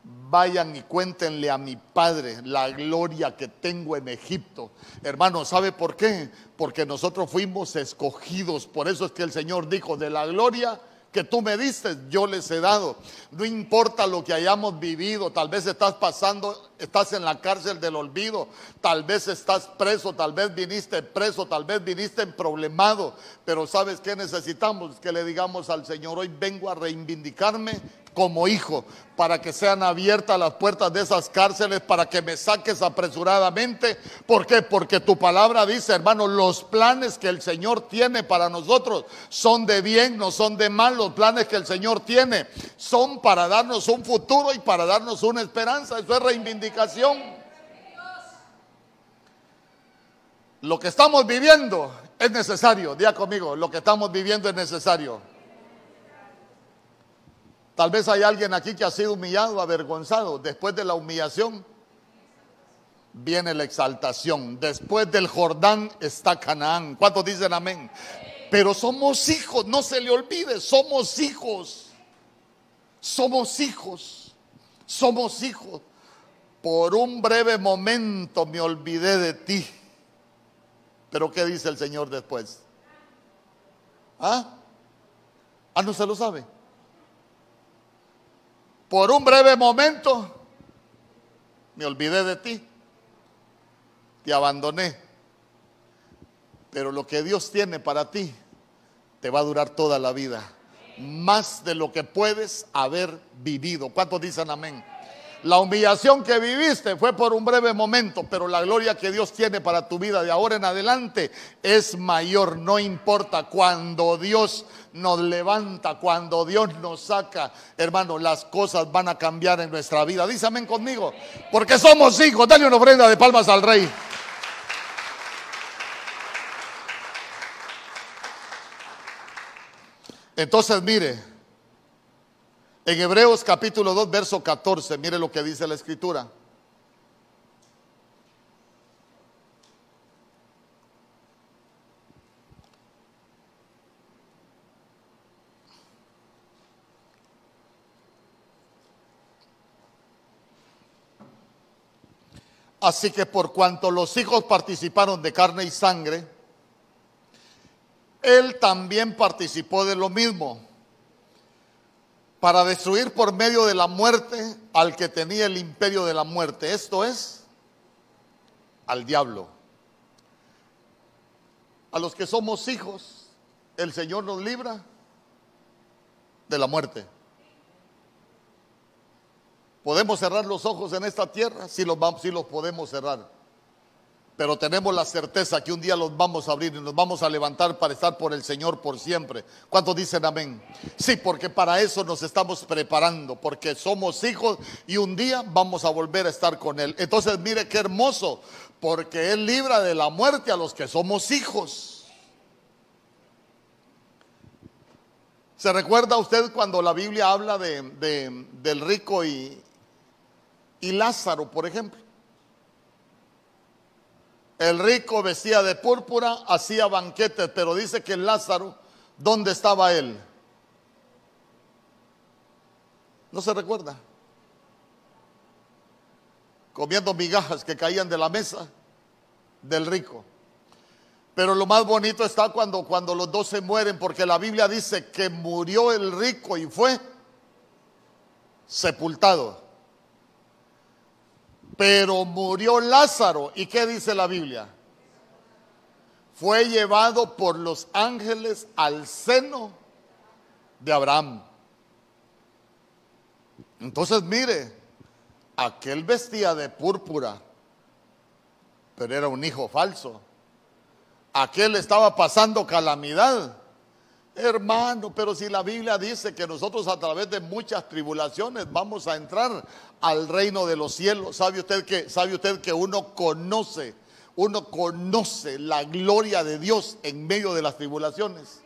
Vayan y cuéntenle a mi padre la gloria que tengo en Egipto. Hermano, ¿sabe por qué? Porque nosotros fuimos escogidos. Por eso es que el Señor dijo, de la gloria que tú me diste, yo les he dado. No importa lo que hayamos vivido, tal vez estás pasando, estás en la cárcel del olvido, tal vez estás preso, tal vez viniste preso, tal vez viniste en problemado, pero ¿sabes qué necesitamos? Que le digamos al Señor, hoy vengo a reivindicarme como hijo, para que sean abiertas las puertas de esas cárceles, para que me saques apresuradamente. ¿Por qué? Porque tu palabra dice, hermano, los planes que el Señor tiene para nosotros son de bien, no son de mal. Los planes que el Señor tiene son para darnos un futuro y para darnos una esperanza. Eso es Lo que estamos viviendo es necesario. Día conmigo, lo que estamos viviendo es necesario. Tal vez hay alguien aquí que ha sido humillado, avergonzado. Después de la humillación viene la exaltación. Después del Jordán está Canaán. ¿Cuántos dicen amén? Pero somos hijos, no se le olvide, somos hijos. Somos hijos. Somos hijos. Por un breve momento me olvidé de ti. Pero ¿qué dice el Señor después? ¿Ah? ¿Ah, no se lo sabe? Por un breve momento me olvidé de ti, te abandoné, pero lo que Dios tiene para ti te va a durar toda la vida, más de lo que puedes haber vivido. ¿Cuántos dicen amén? La humillación que viviste fue por un breve momento, pero la gloria que Dios tiene para tu vida de ahora en adelante es mayor. No importa cuando Dios nos levanta, cuando Dios nos saca, hermano, las cosas van a cambiar en nuestra vida. Amén conmigo, porque somos hijos. Dale una ofrenda de palmas al Rey. Entonces, mire, en Hebreos capítulo 2, verso 14, mire lo que dice la escritura. Así que por cuanto los hijos participaron de carne y sangre, él también participó de lo mismo para destruir por medio de la muerte al que tenía el imperio de la muerte. Esto es al diablo. A los que somos hijos, el Señor nos libra de la muerte. ¿Podemos cerrar los ojos en esta tierra? Sí los, sí los podemos cerrar pero tenemos la certeza que un día los vamos a abrir y nos vamos a levantar para estar por el Señor por siempre. ¿Cuántos dicen amén? Sí, porque para eso nos estamos preparando, porque somos hijos y un día vamos a volver a estar con Él. Entonces, mire qué hermoso, porque Él libra de la muerte a los que somos hijos. ¿Se recuerda usted cuando la Biblia habla de, del rico y, y Lázaro, por ejemplo? El rico vestía de púrpura, hacía banquetes, pero dice que Lázaro, ¿dónde estaba él? ¿No se recuerda? Comiendo migajas que caían de la mesa del rico. Pero lo más bonito está cuando, cuando los dos se mueren, porque la Biblia dice que murió el rico y fue sepultado. Pero murió Lázaro. ¿Y qué dice la Biblia? Fue llevado por los ángeles al seno de Abraham. Entonces mire, aquel vestía de púrpura, pero era un hijo falso. Aquel estaba pasando calamidad. Hermano, pero si la Biblia dice que nosotros a través de muchas tribulaciones vamos a entrar al reino de los cielos, ¿sabe usted que sabe usted que uno conoce, uno conoce la gloria de Dios en medio de las tribulaciones?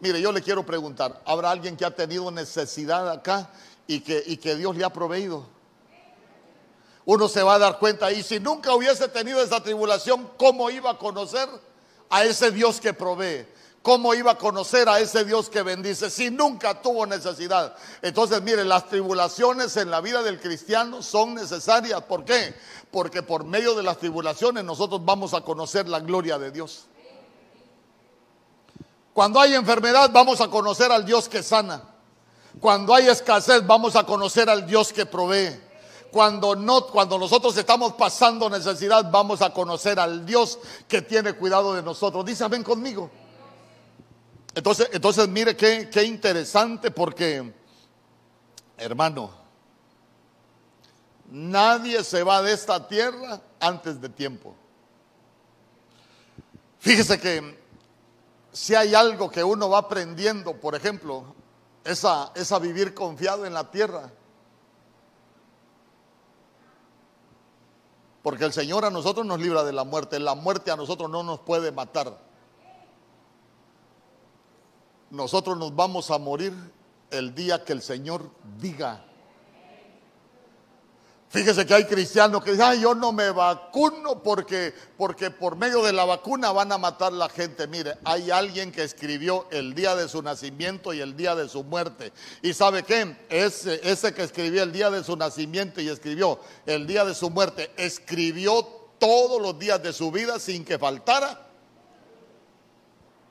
Mire, yo le quiero preguntar, ¿habrá alguien que ha tenido necesidad acá y que, y que Dios le ha proveído? Uno se va a dar cuenta y si nunca hubiese tenido esa tribulación, ¿cómo iba a conocer a ese Dios que provee? ¿Cómo iba a conocer a ese Dios que bendice si nunca tuvo necesidad? Entonces, mire, las tribulaciones en la vida del cristiano son necesarias. ¿Por qué? Porque por medio de las tribulaciones nosotros vamos a conocer la gloria de Dios. Cuando hay enfermedad vamos a conocer al Dios que sana. Cuando hay escasez vamos a conocer al Dios que provee. Cuando no, cuando nosotros estamos pasando necesidad, vamos a conocer al Dios que tiene cuidado de nosotros. Dice, ven conmigo. Entonces, entonces mire qué, qué interesante porque, hermano, nadie se va de esta tierra antes de tiempo. Fíjese que si hay algo que uno va aprendiendo, por ejemplo, es a, vivir confiado en la tierra. Porque el Señor a nosotros nos libra de la muerte. La muerte a nosotros no nos puede matar. Nosotros nos vamos a morir el día que el Señor diga. Fíjese que hay cristianos que dicen, yo no me vacuno porque, porque por medio de la vacuna van a matar la gente. Mire, hay alguien que escribió el día de su nacimiento y el día de su muerte. ¿Y sabe qué? Ese, ese que escribió el día de su nacimiento y escribió el día de su muerte, escribió todos los días de su vida sin que faltara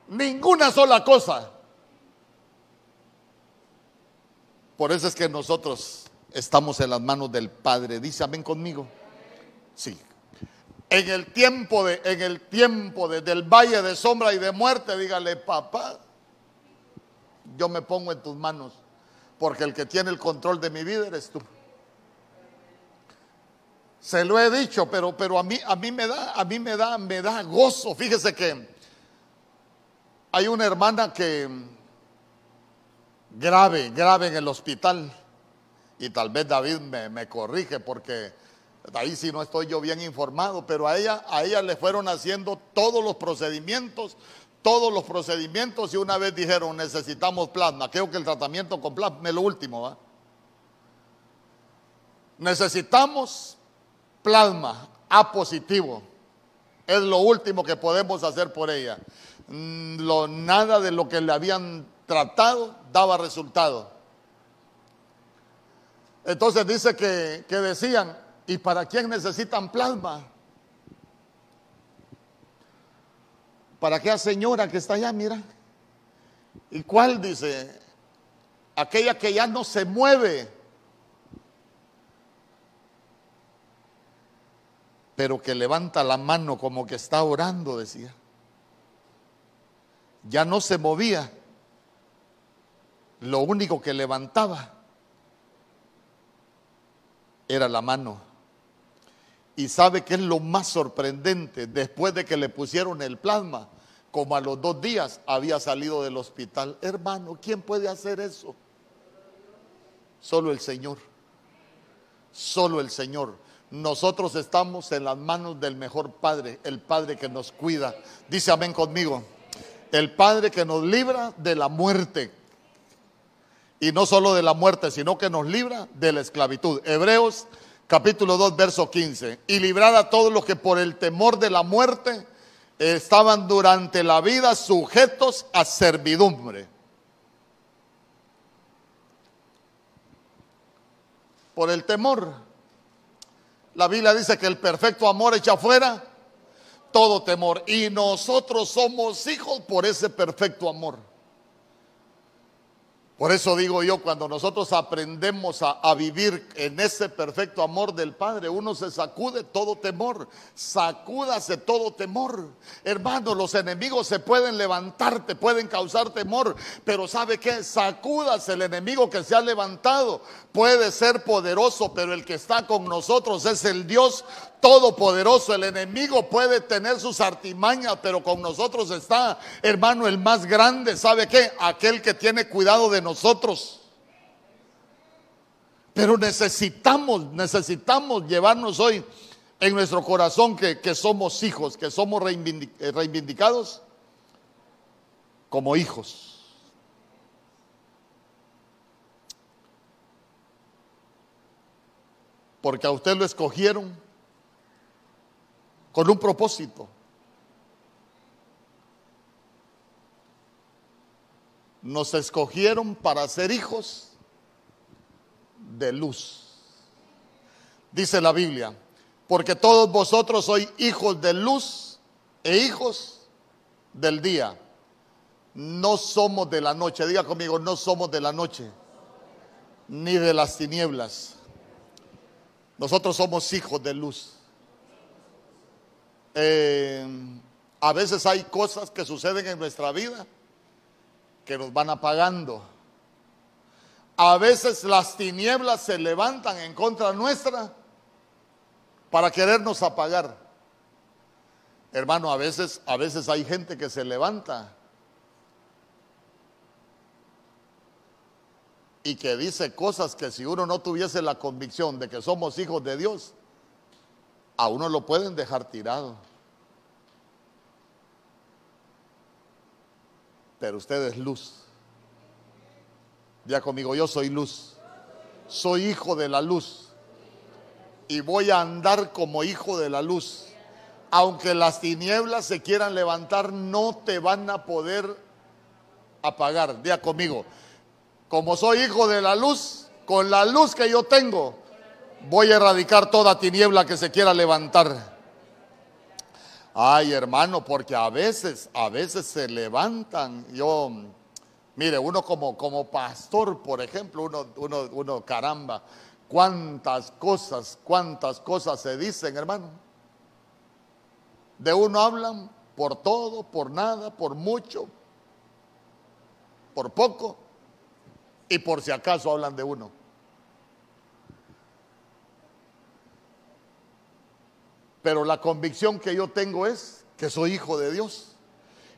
ninguna sola cosa. Por eso es que nosotros estamos en las manos del Padre. Dice, amén conmigo. Sí. En el tiempo de, en el tiempo de, del valle de sombra y de muerte, dígale, papá, yo me pongo en tus manos, porque el que tiene el control de mi vida eres tú. Se lo he dicho, pero, pero a mí, a mí me da, a mí me da, me da gozo. Fíjese que hay una hermana que grave, grave en el hospital y tal vez David me, corrige porque ahí sí no estoy yo bien informado, pero a ella, a ella le fueron haciendo todos los procedimientos, todos los procedimientos y una vez dijeron necesitamos plasma. Creo que el tratamiento con plasma es lo último. ¿va? Necesitamos plasma A positivo. Es lo último que podemos hacer por ella. Mm, nada de lo que le habían tratado daba resultado. Entonces dice que, decían, ¿y para quién necesitan plasma? ¿Para aquella señora que está allá, mira? ¿Y cuál dice? Aquella que ya no se mueve, pero que levanta la mano como que está orando, decía. Ya no se movía. Lo único que levantaba era la mano. Y sabe que es lo más sorprendente, después de que le pusieron el plasma, como a los dos días había salido del hospital. Hermano, ¿quién puede hacer eso? Solo el Señor. Solo el Señor. Nosotros estamos en las manos del mejor Padre, el Padre que nos cuida. Dice amén conmigo. El Padre que nos libra de la muerte, y no solo de la muerte, sino que nos libra de la esclavitud. Hebreos capítulo 2, verso 15. Y librar a todos los que por el temor de la muerte estaban durante la vida sujetos a servidumbre. Por el temor. La Biblia dice que el perfecto amor echa fuera todo temor. Y nosotros somos hijos por ese perfecto amor. Por eso digo yo, cuando nosotros aprendemos a, vivir en ese perfecto amor del Padre, uno se sacude todo temor, sacúdase todo temor. Hermano, los enemigos se pueden levantar, te pueden causar temor, pero ¿sabe qué? Sacúdase el enemigo que se ha levantado. Puede ser poderoso, pero el que está con nosotros es el Dios todopoderoso. El enemigo puede tener sus artimañas, pero con nosotros está, hermano, el más grande. ¿Sabe qué? Aquel que tiene cuidado de nosotros. Pero necesitamos, necesitamos llevarnos hoy en nuestro corazón que, que somos hijos, que somos eh, reivindicados como hijos. Porque a usted lo escogieron con un propósito. Nos escogieron para ser hijos de luz. Dice la Biblia, porque todos vosotros sois hijos de luz e hijos del día. No somos de la noche, diga conmigo, no somos de la noche, ni de las tinieblas. Nosotros somos hijos de luz. Eh, a veces hay cosas que suceden en nuestra vida que nos van apagando. A veces las tinieblas se levantan en contra nuestra para querernos apagar. Hermano, a veces, a veces hay gente que se levanta y que dice cosas que si uno no tuviese la convicción de que somos hijos de Dios, a uno lo pueden dejar tirado. pero usted es luz. Ya conmigo, yo soy luz. Soy hijo de la luz. Y voy a andar como hijo de la luz. Aunque las tinieblas se quieran levantar, no te van a poder apagar. Ya conmigo. Como soy hijo de la luz, con la luz que yo tengo, voy a erradicar toda tiniebla que se quiera levantar. Ay, hermano, porque a veces, a veces se levantan. Yo, mire, uno como, como pastor, por ejemplo, uno, uno, uno, caramba, cuántas cosas, cuántas cosas se dicen, hermano. De uno hablan por todo, por nada, por mucho, por poco, y por si acaso hablan de uno. Pero la convicción que yo tengo es que soy hijo de Dios.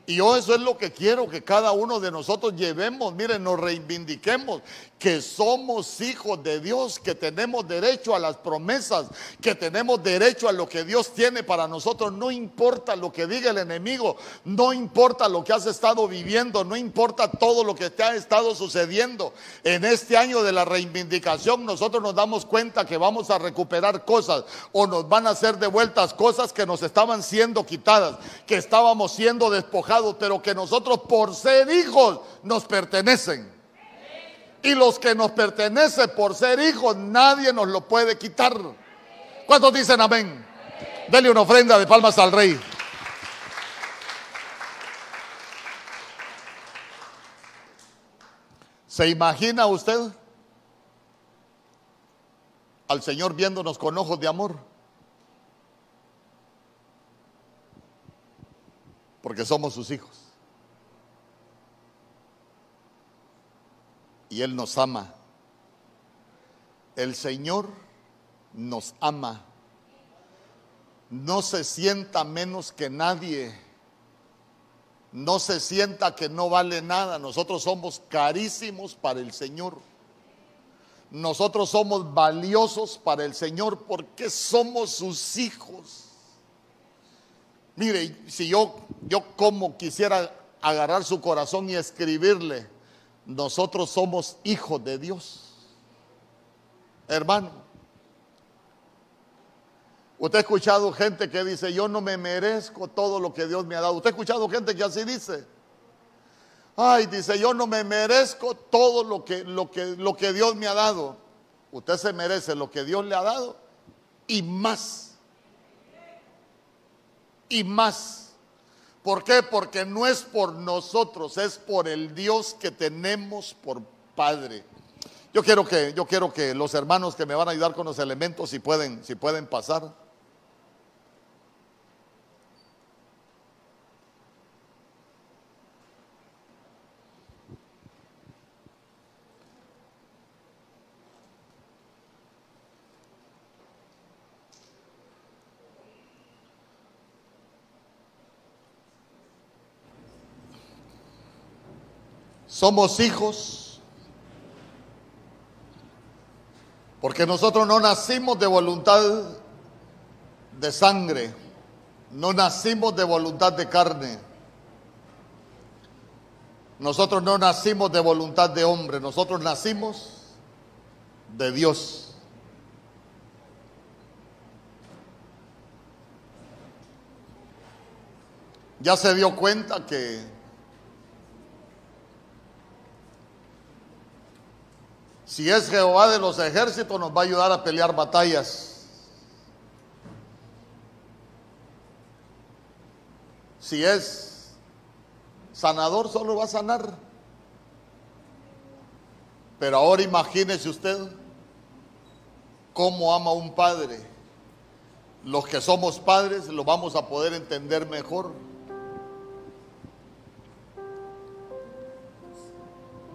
Y yo eso es lo que quiero que cada uno de nosotros llevemos, miren, nos reivindiquemos, que somos hijos de Dios, que tenemos derecho a las promesas, que tenemos derecho a lo que Dios tiene para nosotros. No importa lo que diga el enemigo, no importa lo que has estado viviendo, no importa todo lo que te ha estado sucediendo. En este año de la reivindicación nosotros nos damos cuenta que vamos a recuperar cosas o nos van a hacer devueltas cosas que nos estaban siendo quitadas, que estábamos siendo despojados, pero que nosotros por ser hijos nos pertenecen. Y los que nos pertenecen por ser hijos, nadie nos lo puede quitar. ¿Cuántos dicen amén? Dele una ofrenda de palmas al rey. ¿Se imagina usted al Señor viéndonos con ojos de amor? Porque somos sus hijos. Y Él nos ama. El Señor nos ama. No se sienta menos que nadie. No se sienta que no vale nada. Nosotros somos carísimos para el Señor. Nosotros somos valiosos para el Señor porque somos sus hijos. Mire, si yo, yo como quisiera agarrar su corazón y escribirle, nosotros somos hijos de Dios. Hermano, usted ha escuchado gente que dice, yo no me merezco todo lo que Dios me ha dado. Usted ha escuchado gente que así dice. Ay, dice, yo no me merezco todo lo que, lo que, lo que Dios me ha dado. Usted se merece lo que Dios le ha dado y más. Y más. ¿Por qué? Porque no es por nosotros, es por el Dios que tenemos por Padre. Yo quiero que, yo quiero que los hermanos que me van a ayudar con los elementos, si pueden, si pueden pasar. Somos hijos porque nosotros no nacimos de voluntad de sangre, no nacimos de voluntad de carne. Nosotros no nacimos de voluntad de hombre, nosotros nacimos de Dios. Ya se dio cuenta que Si es Jehová de los ejércitos, nos va a ayudar a pelear batallas. Si es sanador, solo va a sanar. Pero ahora imagínese usted cómo ama un padre. Los que somos padres lo vamos a poder entender mejor.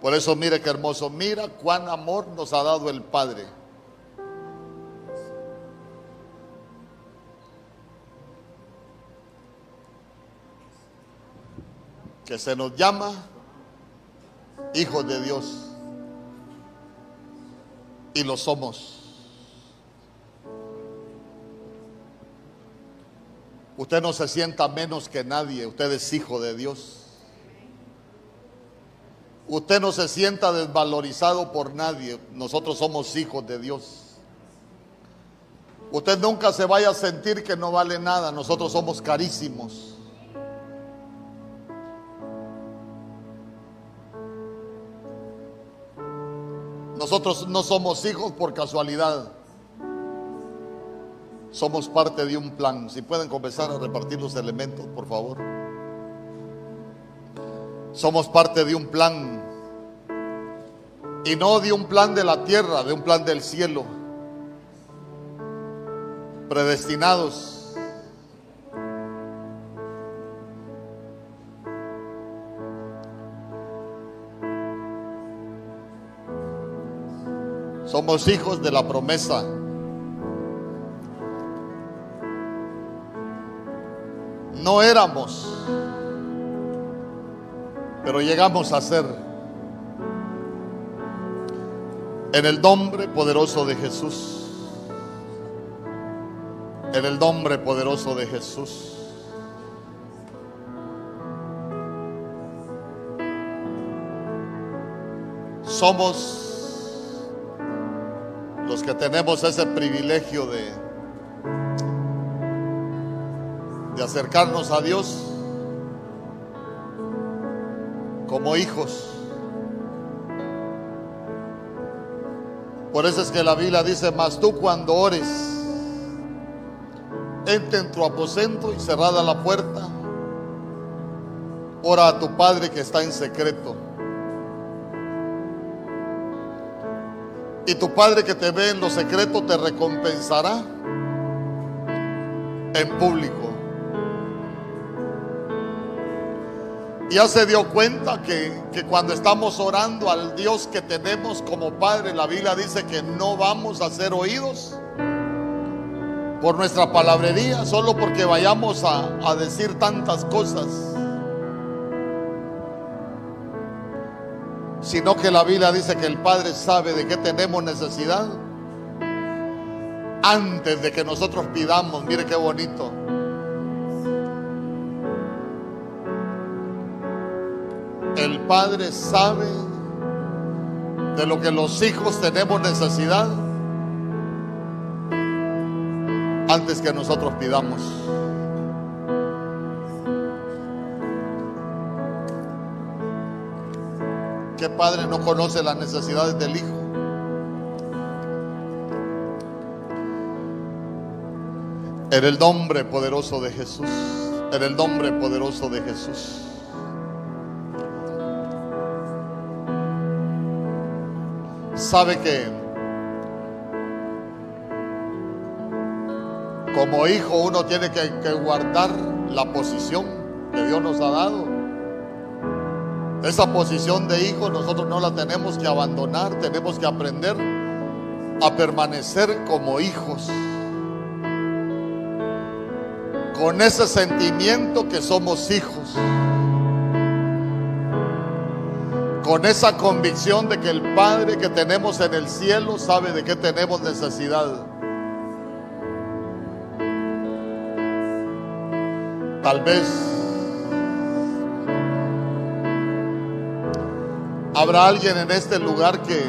Por eso mire qué hermoso, mira cuán amor nos ha dado el Padre. Que se nos llama hijos de Dios. Y lo somos. Usted no se sienta menos que nadie, usted es hijo de Dios. Usted no se sienta desvalorizado por nadie. Nosotros somos hijos de Dios. Usted nunca se vaya a sentir que no vale nada. Nosotros somos carísimos. Nosotros no somos hijos por casualidad. Somos parte de un plan. Si pueden comenzar a repartir los elementos, por favor. Somos parte de un plan. Y no de un plan de la tierra, de un plan del cielo. Predestinados. Somos hijos de la promesa. No éramos pero llegamos a ser. En el nombre poderoso de Jesús. En el nombre poderoso de Jesús. Somos los que tenemos ese privilegio de, de acercarnos a Dios como hijos. Por eso es que la Biblia dice, mas tú cuando ores, entra en tu aposento y cerrada la puerta, ora a tu Padre que está en secreto. Y tu Padre que te ve en lo secreto te recompensará en público. Ya se dio cuenta que, cuando estamos orando al Dios que tenemos como Padre, la Biblia dice que no vamos a ser oídos por nuestra palabrería, solo porque vayamos a, a decir tantas cosas. Sino que la Biblia dice que el Padre sabe de qué tenemos necesidad antes de que nosotros pidamos. Mire qué bonito. El Padre sabe de lo que los hijos tenemos necesidad antes que nosotros pidamos. ¿Qué padre no conoce las necesidades del hijo? En el nombre poderoso de Jesús. En el nombre poderoso de Jesús. Sabe que como hijo uno tiene que, guardar la posición que Dios nos ha dado. Esa posición de hijo nosotros no la tenemos que abandonar, tenemos que aprender a permanecer como hijos. Con ese sentimiento que somos hijos. Con esa convicción de que el Padre que tenemos en el cielo sabe de qué tenemos necesidad. Tal vez habrá alguien en este lugar que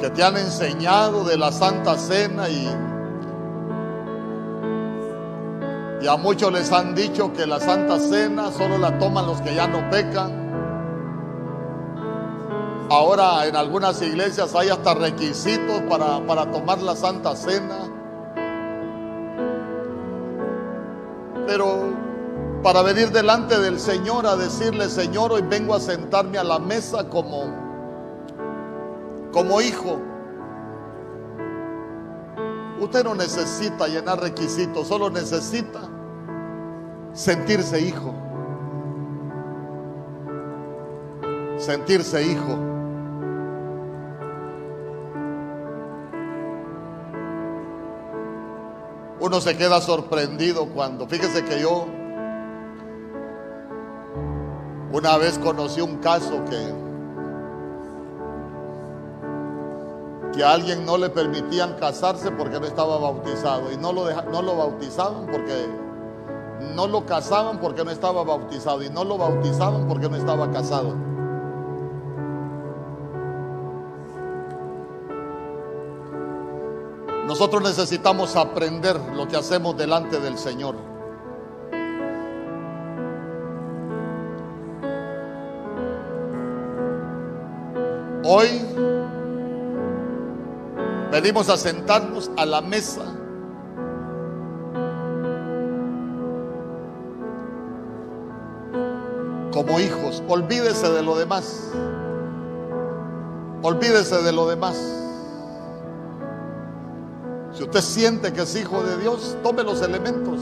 que te han enseñado de la Santa Cena y y a muchos les han dicho que la Santa Cena solo la toman los que ya no pecan. Ahora en algunas iglesias hay hasta requisitos para, para tomar la Santa Cena. Pero para venir delante del Señor a decirle, Señor, hoy vengo a sentarme a la mesa como, como hijo. Usted no necesita llenar requisitos, solo necesita sentirse hijo. Sentirse hijo. Uno se queda sorprendido cuando, fíjese que yo una vez conocí un caso que, que a alguien no le permitían casarse porque no estaba bautizado y no lo, no lo bautizaban porque no lo casaban porque no estaba bautizado y no lo bautizaban porque no estaba casado. Nosotros necesitamos aprender lo que hacemos delante del Señor. Hoy venimos a sentarnos a la mesa. Como hijos, olvídese de lo demás. Olvídese de lo demás. Si usted siente que es hijo de Dios, tome los elementos.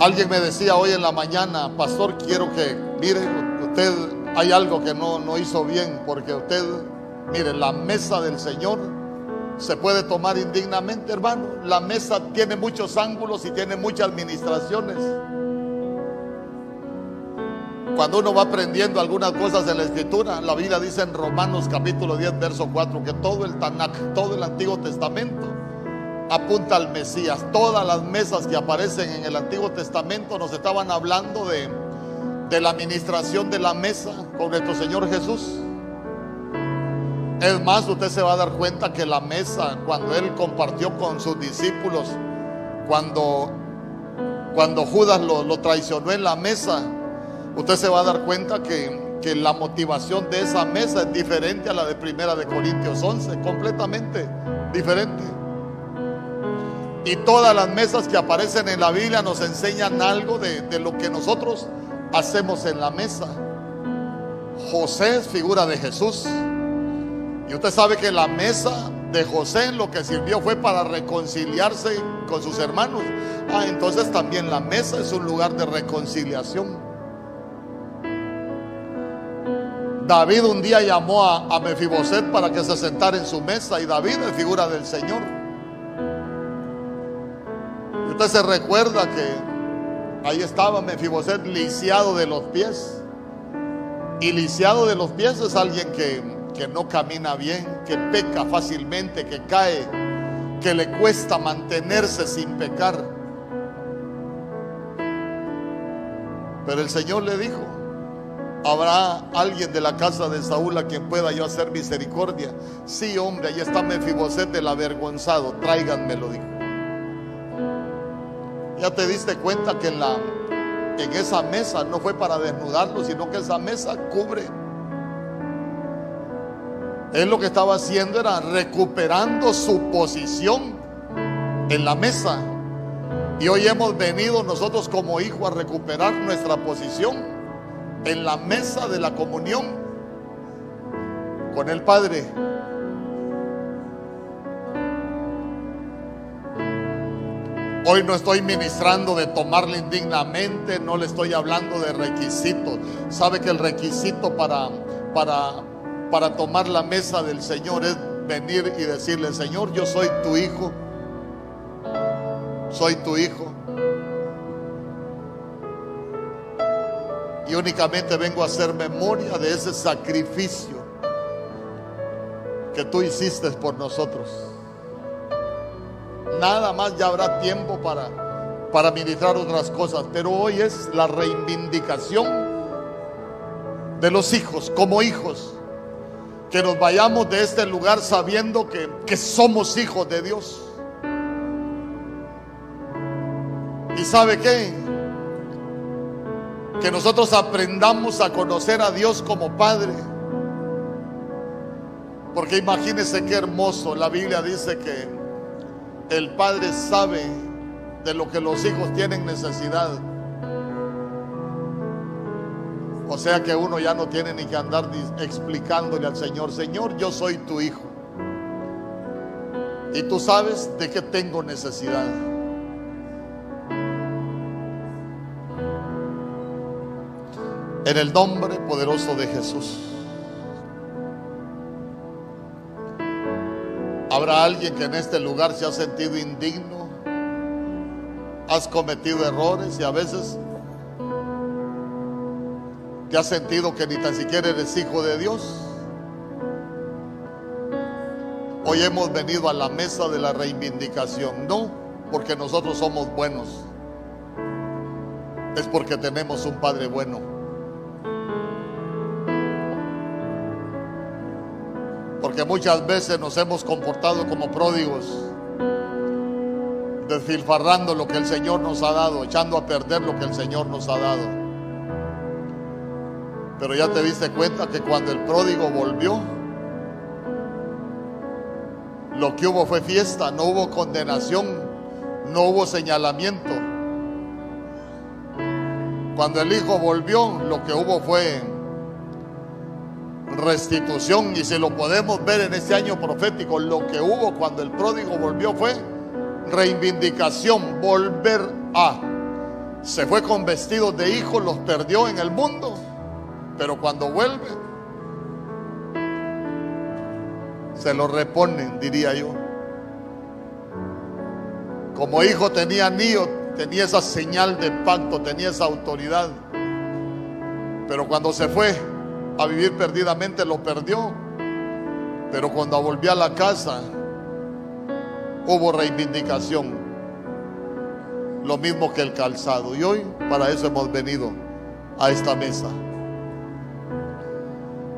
Alguien me decía hoy en la mañana, pastor, quiero que, mire, usted hay algo que no, no hizo bien, porque usted, mire, la mesa del Señor se puede tomar indignamente, hermano. La mesa tiene muchos ángulos y tiene muchas administraciones. Cuando uno va aprendiendo algunas cosas de la escritura, la Biblia dice en Romanos capítulo 10, verso 4, que todo el Tanakh, todo el Antiguo Testamento, apunta al Mesías. Todas las mesas que aparecen en el Antiguo Testamento nos estaban hablando de, de la administración de la mesa con nuestro Señor Jesús. Es más, usted se va a dar cuenta que la mesa, cuando Él compartió con sus discípulos, cuando, cuando Judas lo, lo traicionó en la mesa, usted se va a dar cuenta que, que la motivación de esa mesa es diferente a la de Primera de Corintios 11, completamente diferente. Y todas las mesas que aparecen en la Biblia nos enseñan algo de, de lo que nosotros hacemos en la mesa. José es figura de Jesús. Y usted sabe que la mesa de José lo que sirvió fue para reconciliarse con sus hermanos. Ah, entonces también la mesa es un lugar de reconciliación. David un día llamó a, Mefiboset para que se sentara en su mesa y David es figura del Señor. Usted se recuerda que ahí estaba Mefiboset lisiado de los pies. Y lisiado de los pies es alguien que, que no camina bien, que peca fácilmente, que cae, que le cuesta mantenerse sin pecar. Pero el Señor le dijo, ¿habrá alguien de la casa de Saúl a quien pueda yo hacer misericordia? Sí, hombre, ahí está Mefiboset el avergonzado, tráiganmelo, dijo. Ya te diste cuenta que en la en esa mesa no fue para desnudarlo, sino que esa mesa cubre. Él lo que estaba haciendo era recuperando su posición en la mesa. Y hoy hemos venido nosotros como hijos a recuperar nuestra posición en la mesa de la comunión con el Padre. Hoy no estoy ministrando de tomarle indignamente, no le estoy hablando de requisitos. Sabe que el requisito para, para, para tomar la mesa del Señor es venir y decirle, Señor, yo soy tu hijo. Soy tu hijo. Y únicamente vengo a hacer memoria de ese sacrificio que tú hiciste por nosotros. Nada más ya habrá tiempo para, para ministrar otras cosas, pero hoy es la reivindicación de los hijos, como hijos. Que nos vayamos de este lugar sabiendo que, que somos hijos de Dios. ¿Y sabe qué? Que nosotros aprendamos a conocer a Dios como Padre. Porque imagínense qué hermoso. La Biblia dice que el Padre sabe de lo que los hijos tienen necesidad. O sea que uno ya no tiene ni que andar explicándole al Señor, Señor, yo soy tu hijo. Y tú sabes de qué tengo necesidad. En el nombre poderoso de Jesús. Habrá alguien que en este lugar se ha sentido indigno, has cometido errores y a veces te has sentido que ni tan siquiera eres hijo de Dios. Hoy hemos venido a la mesa de la reivindicación, no porque nosotros somos buenos, es porque tenemos un Padre bueno. Porque muchas veces nos hemos comportado como pródigos, desfilfarrando lo que el Señor nos ha dado, echando a perder lo que el Señor nos ha dado. Pero ya te diste cuenta que cuando el pródigo volvió, lo que hubo fue fiesta, no hubo condenación, no hubo señalamiento. Cuando el hijo volvió, lo que hubo fue restitución. Y si lo podemos ver en este año profético, lo que hubo cuando el pródigo volvió fue reivindicación, volver a. Se fue con vestidos de hijo, los perdió en el mundo, pero cuando vuelve, se lo reponen, diría yo. Como hijo tenía anillo, tenía esa señal de pacto, tenía esa autoridad. Pero cuando se fue, a vivir perdidamente lo perdió. Pero cuando volvió a la casa, hubo reivindicación. Lo mismo que el calzado. Y hoy para eso hemos venido a esta mesa.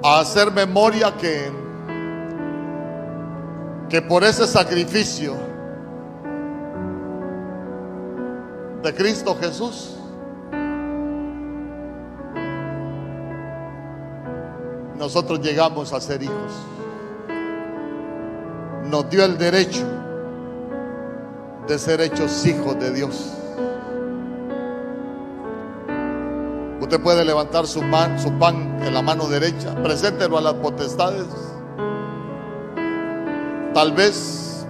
A hacer memoria que, que por ese sacrificio de Cristo Jesús, nosotros llegamos a ser hijos. Nos dio el derecho de ser hechos hijos de Dios. Usted puede levantar su, su pan en la mano derecha, preséntelo a las potestades. Tal vez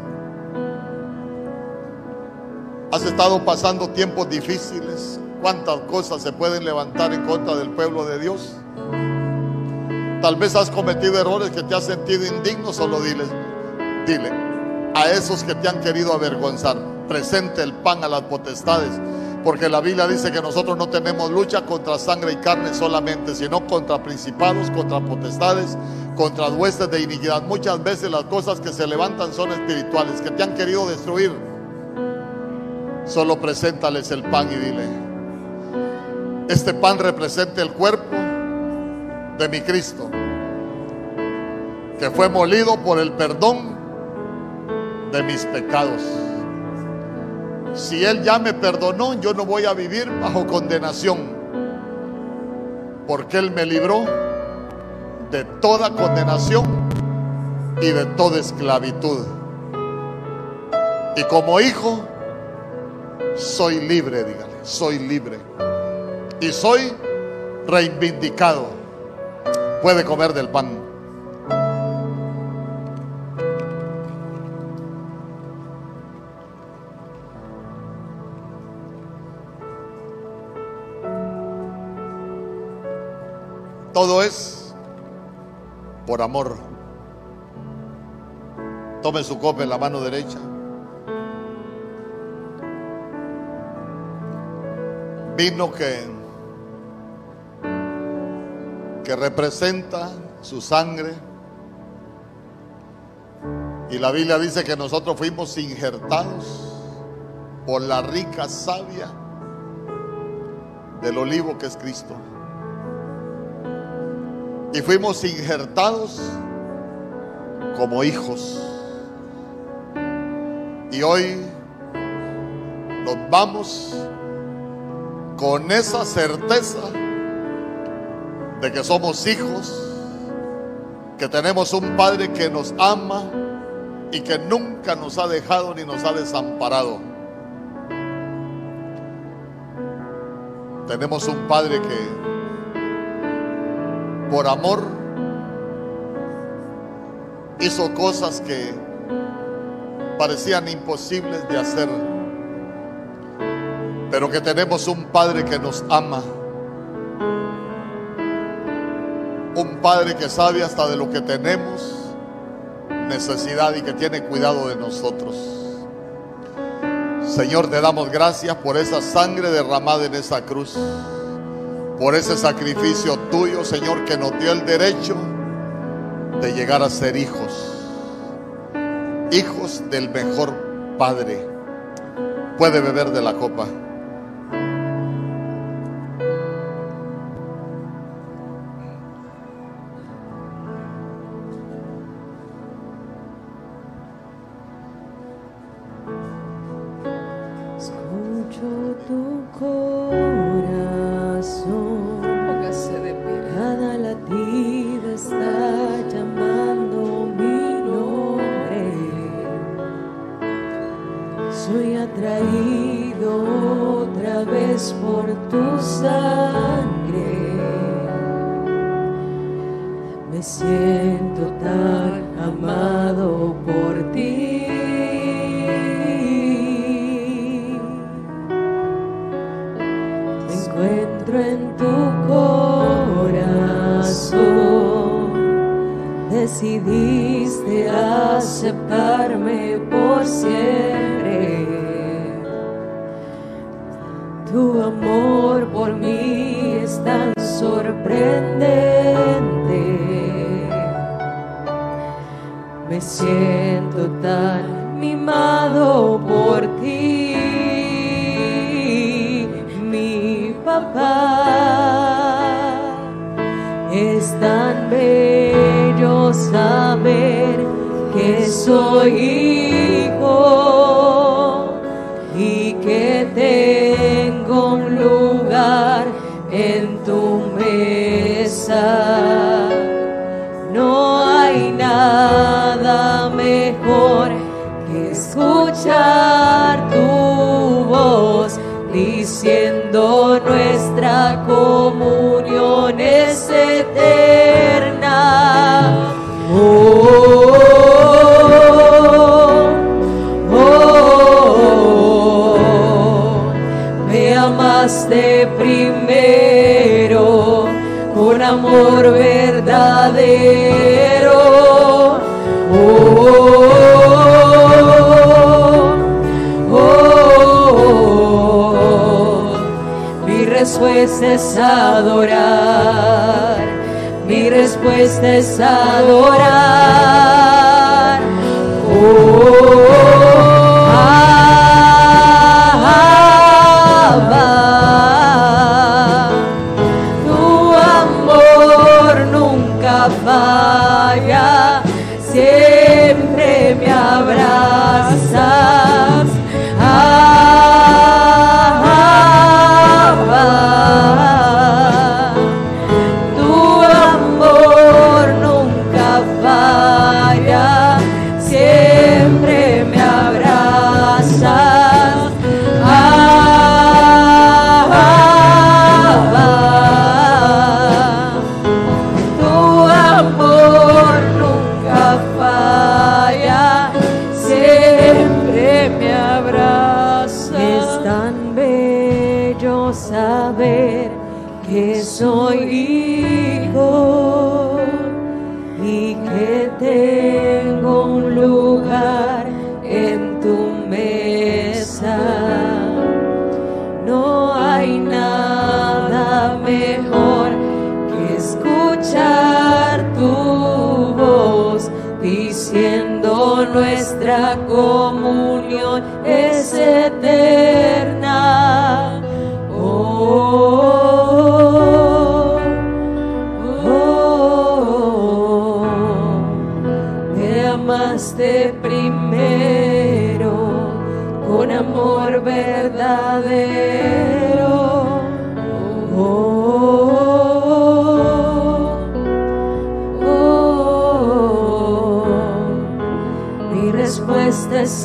has estado pasando tiempos difíciles. ¿Cuántas cosas se pueden levantar en contra del pueblo de Dios? Tal vez has cometido errores que te has sentido indigno, solo dile, dile a esos que te han querido avergonzar, presente el pan a las potestades, porque la Biblia dice que nosotros no tenemos lucha contra sangre y carne solamente, sino contra principados, contra potestades, contra huestes de iniquidad. Muchas veces las cosas que se levantan son espirituales, que te han querido destruir. Solo preséntales el pan y dile, este pan representa el cuerpo de mi Cristo, que fue molido por el perdón de mis pecados. Si Él ya me perdonó, yo no voy a vivir bajo condenación, porque Él me libró de toda condenación y de toda esclavitud. Y como hijo, soy libre, dígale, soy libre. Y soy reivindicado, puede comer del pan. Todo es por amor. Tome su copa en la mano derecha. Vino que, que representa su sangre. Y la Biblia dice que nosotros fuimos injertados por la rica savia del olivo que es Cristo. Y fuimos injertados como hijos. Y hoy nos vamos con esa certeza de que somos hijos, que tenemos un Padre que nos ama y que nunca nos ha dejado ni nos ha desamparado. Tenemos un Padre que por amor, hizo cosas que parecían imposibles de hacer, pero que tenemos un Padre que nos ama, un Padre que sabe hasta de lo que tenemos necesidad y que tiene cuidado de nosotros. Señor, te damos gracias por esa sangre derramada en esa cruz por ese sacrificio tuyo, Señor, que nos dio el derecho de llegar a ser hijos, hijos del mejor Padre. Puede beber de la copa. que escuchar tu voz diciendo nuestra común. Siempre me habrá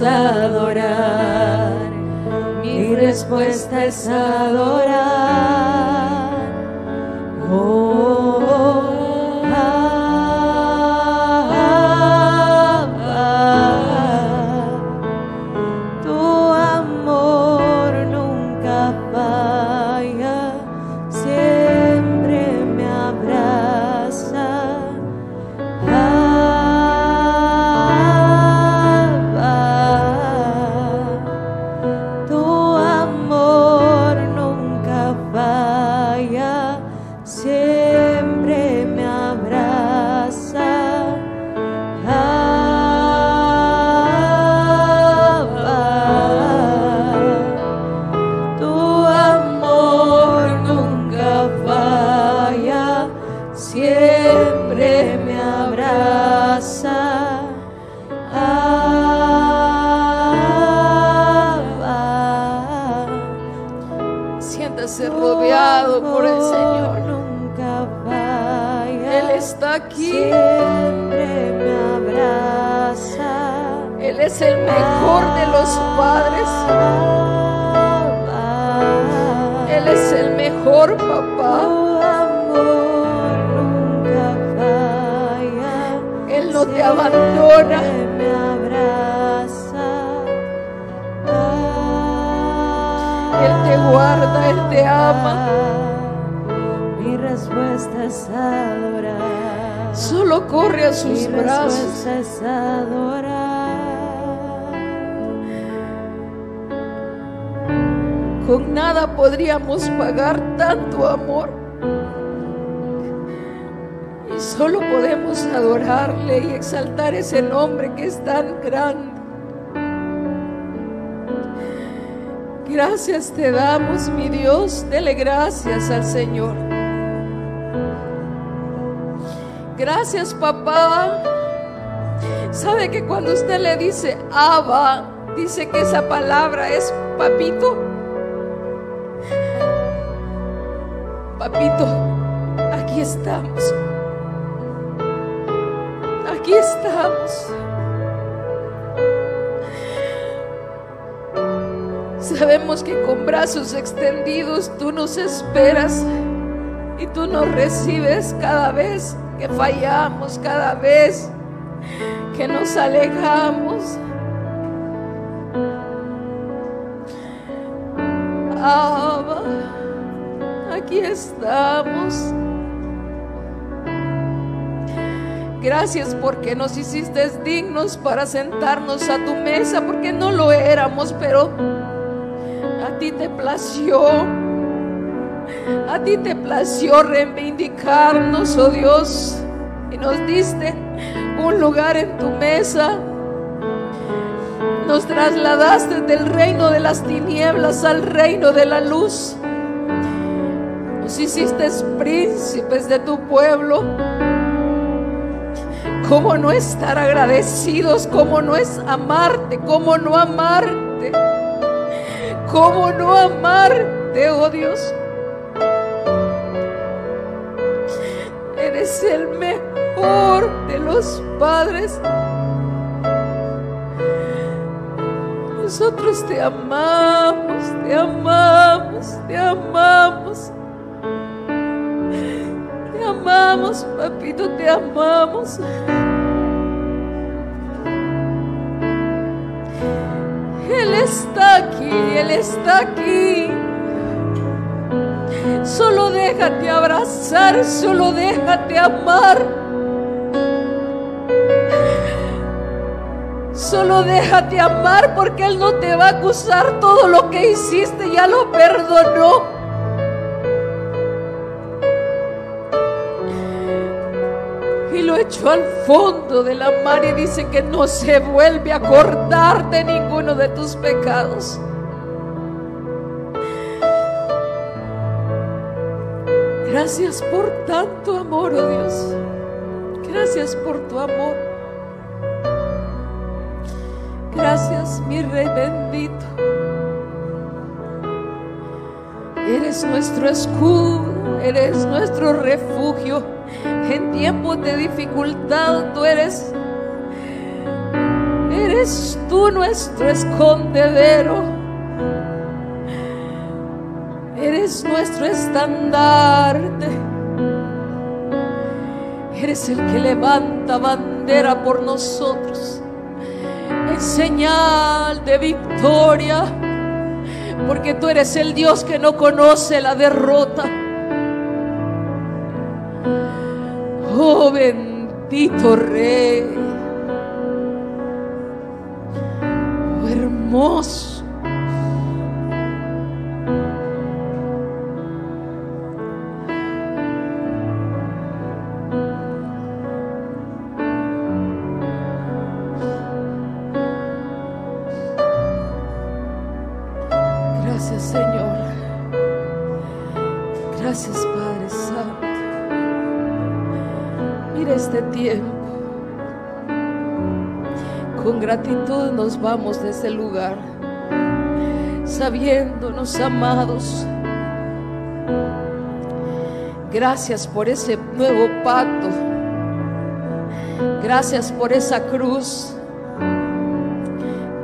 adorar. Mi respuesta es adorar. Exaltar ese nombre que es tan grande. Gracias te damos, mi Dios. Dele gracias al Señor. Gracias, papá. ¿Sabe que cuando usted le dice Abba, dice que esa palabra es papito? Papito, aquí estamos. Brazos extendidos tú nos esperas y tú nos recibes cada vez que fallamos, cada vez que nos alejamos. Abba, aquí estamos. Gracias porque nos hiciste dignos para sentarnos a tu mesa, porque no lo éramos, pero A ti te plació reivindicarnos, oh Dios, y nos diste un lugar en tu mesa. Nos trasladaste del reino de las tinieblas al reino de la luz. Nos hiciste príncipes de tu pueblo. ¿Cómo no estar agradecidos? ¿Cómo no es amarte? ¿Cómo no amarte? ¿Cómo no amarte, oh Dios? Eres el mejor de los padres. Nosotros te amamos, te amamos, te amamos. Te amamos, papito, te amamos. Aquí, Él está aquí. déjate abrazar, solo déjate amar. Solo déjate amar porque Él no te va a acusar todo lo que hiciste, ya lo perdonó. Y lo echó al fondo de la mar y dice que no se vuelve a acordar de ninguno de tus pecados. Gracias por tanto amor, oh Dios. Gracias por tu amor. Gracias, mi Rey bendito. Eres nuestro escudo, eres nuestro refugio. En tiempos de dificultad tú eres, eres tú nuestro escondedero. Eres nuestro estandarte. Eres el que levanta bandera por nosotros. En señal de victoria. Porque tú eres el Dios que no conoce la derrota. Oh bendito Rey. Oh hermoso. Padre Santo. Mira este tiempo. Con gratitud nos vamos de ese lugar, sabiéndonos amados. Gracias por ese nuevo pacto. Gracias por esa cruz.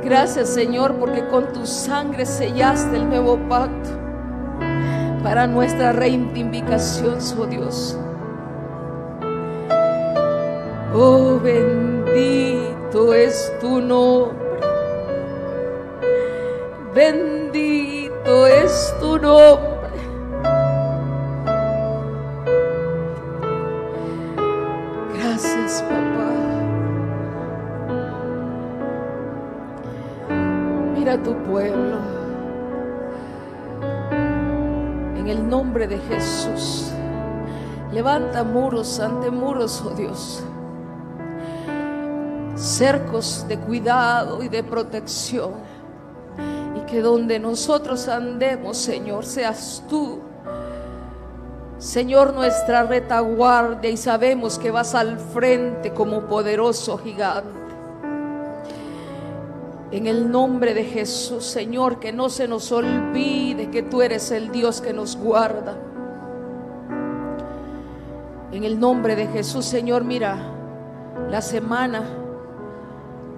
Gracias Señor porque con tu sangre sellaste el nuevo pacto para nuestra reivindicación, oh Dios. Oh bendito es tu nombre. Bendito es tu nombre. Levanta muros ante muros, oh Dios. Cercos de cuidado y de protección. Y que donde nosotros andemos, Señor, seas tú. Señor, nuestra retaguardia y sabemos que vas al frente como poderoso gigante. En el nombre de Jesús, Señor, que no se nos olvide que tú eres el Dios que nos guarda. En el nombre de Jesús, Señor, mira la semana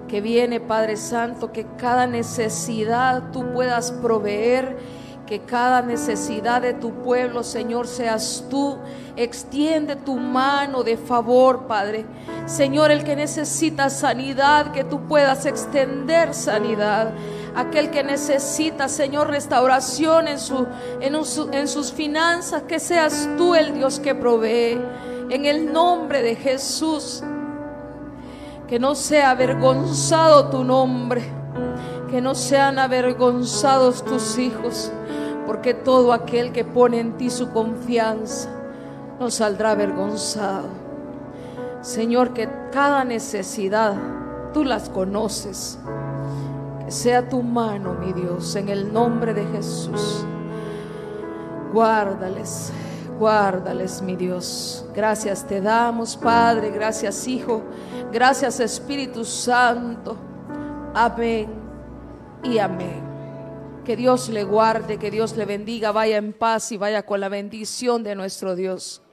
que viene, Padre Santo, que cada necesidad tú puedas proveer, que cada necesidad de tu pueblo, Señor, seas tú. Extiende tu mano de favor, Padre. Señor, el que necesita sanidad, que tú puedas extender sanidad. Aquel que necesita, Señor, restauración en, en sus finanzas, que seas tú el Dios que provee. En el nombre de Jesús. Que no sea avergonzado tu nombre. Que no sean avergonzados tus hijos. Porque todo aquel que pone en ti su confianza no saldrá avergonzado. Señor, que cada necesidad tú las conoces. Que sea tu mano, mi Dios, en el nombre de Jesús. Guárdales, guárdales, mi Dios. Gracias te damos, Padre. Gracias, Hijo. Gracias, Espíritu Santo. Amén y amén. Que Dios le guarde, que Dios le bendiga. Vaya en paz y vaya con la bendición de nuestro Dios.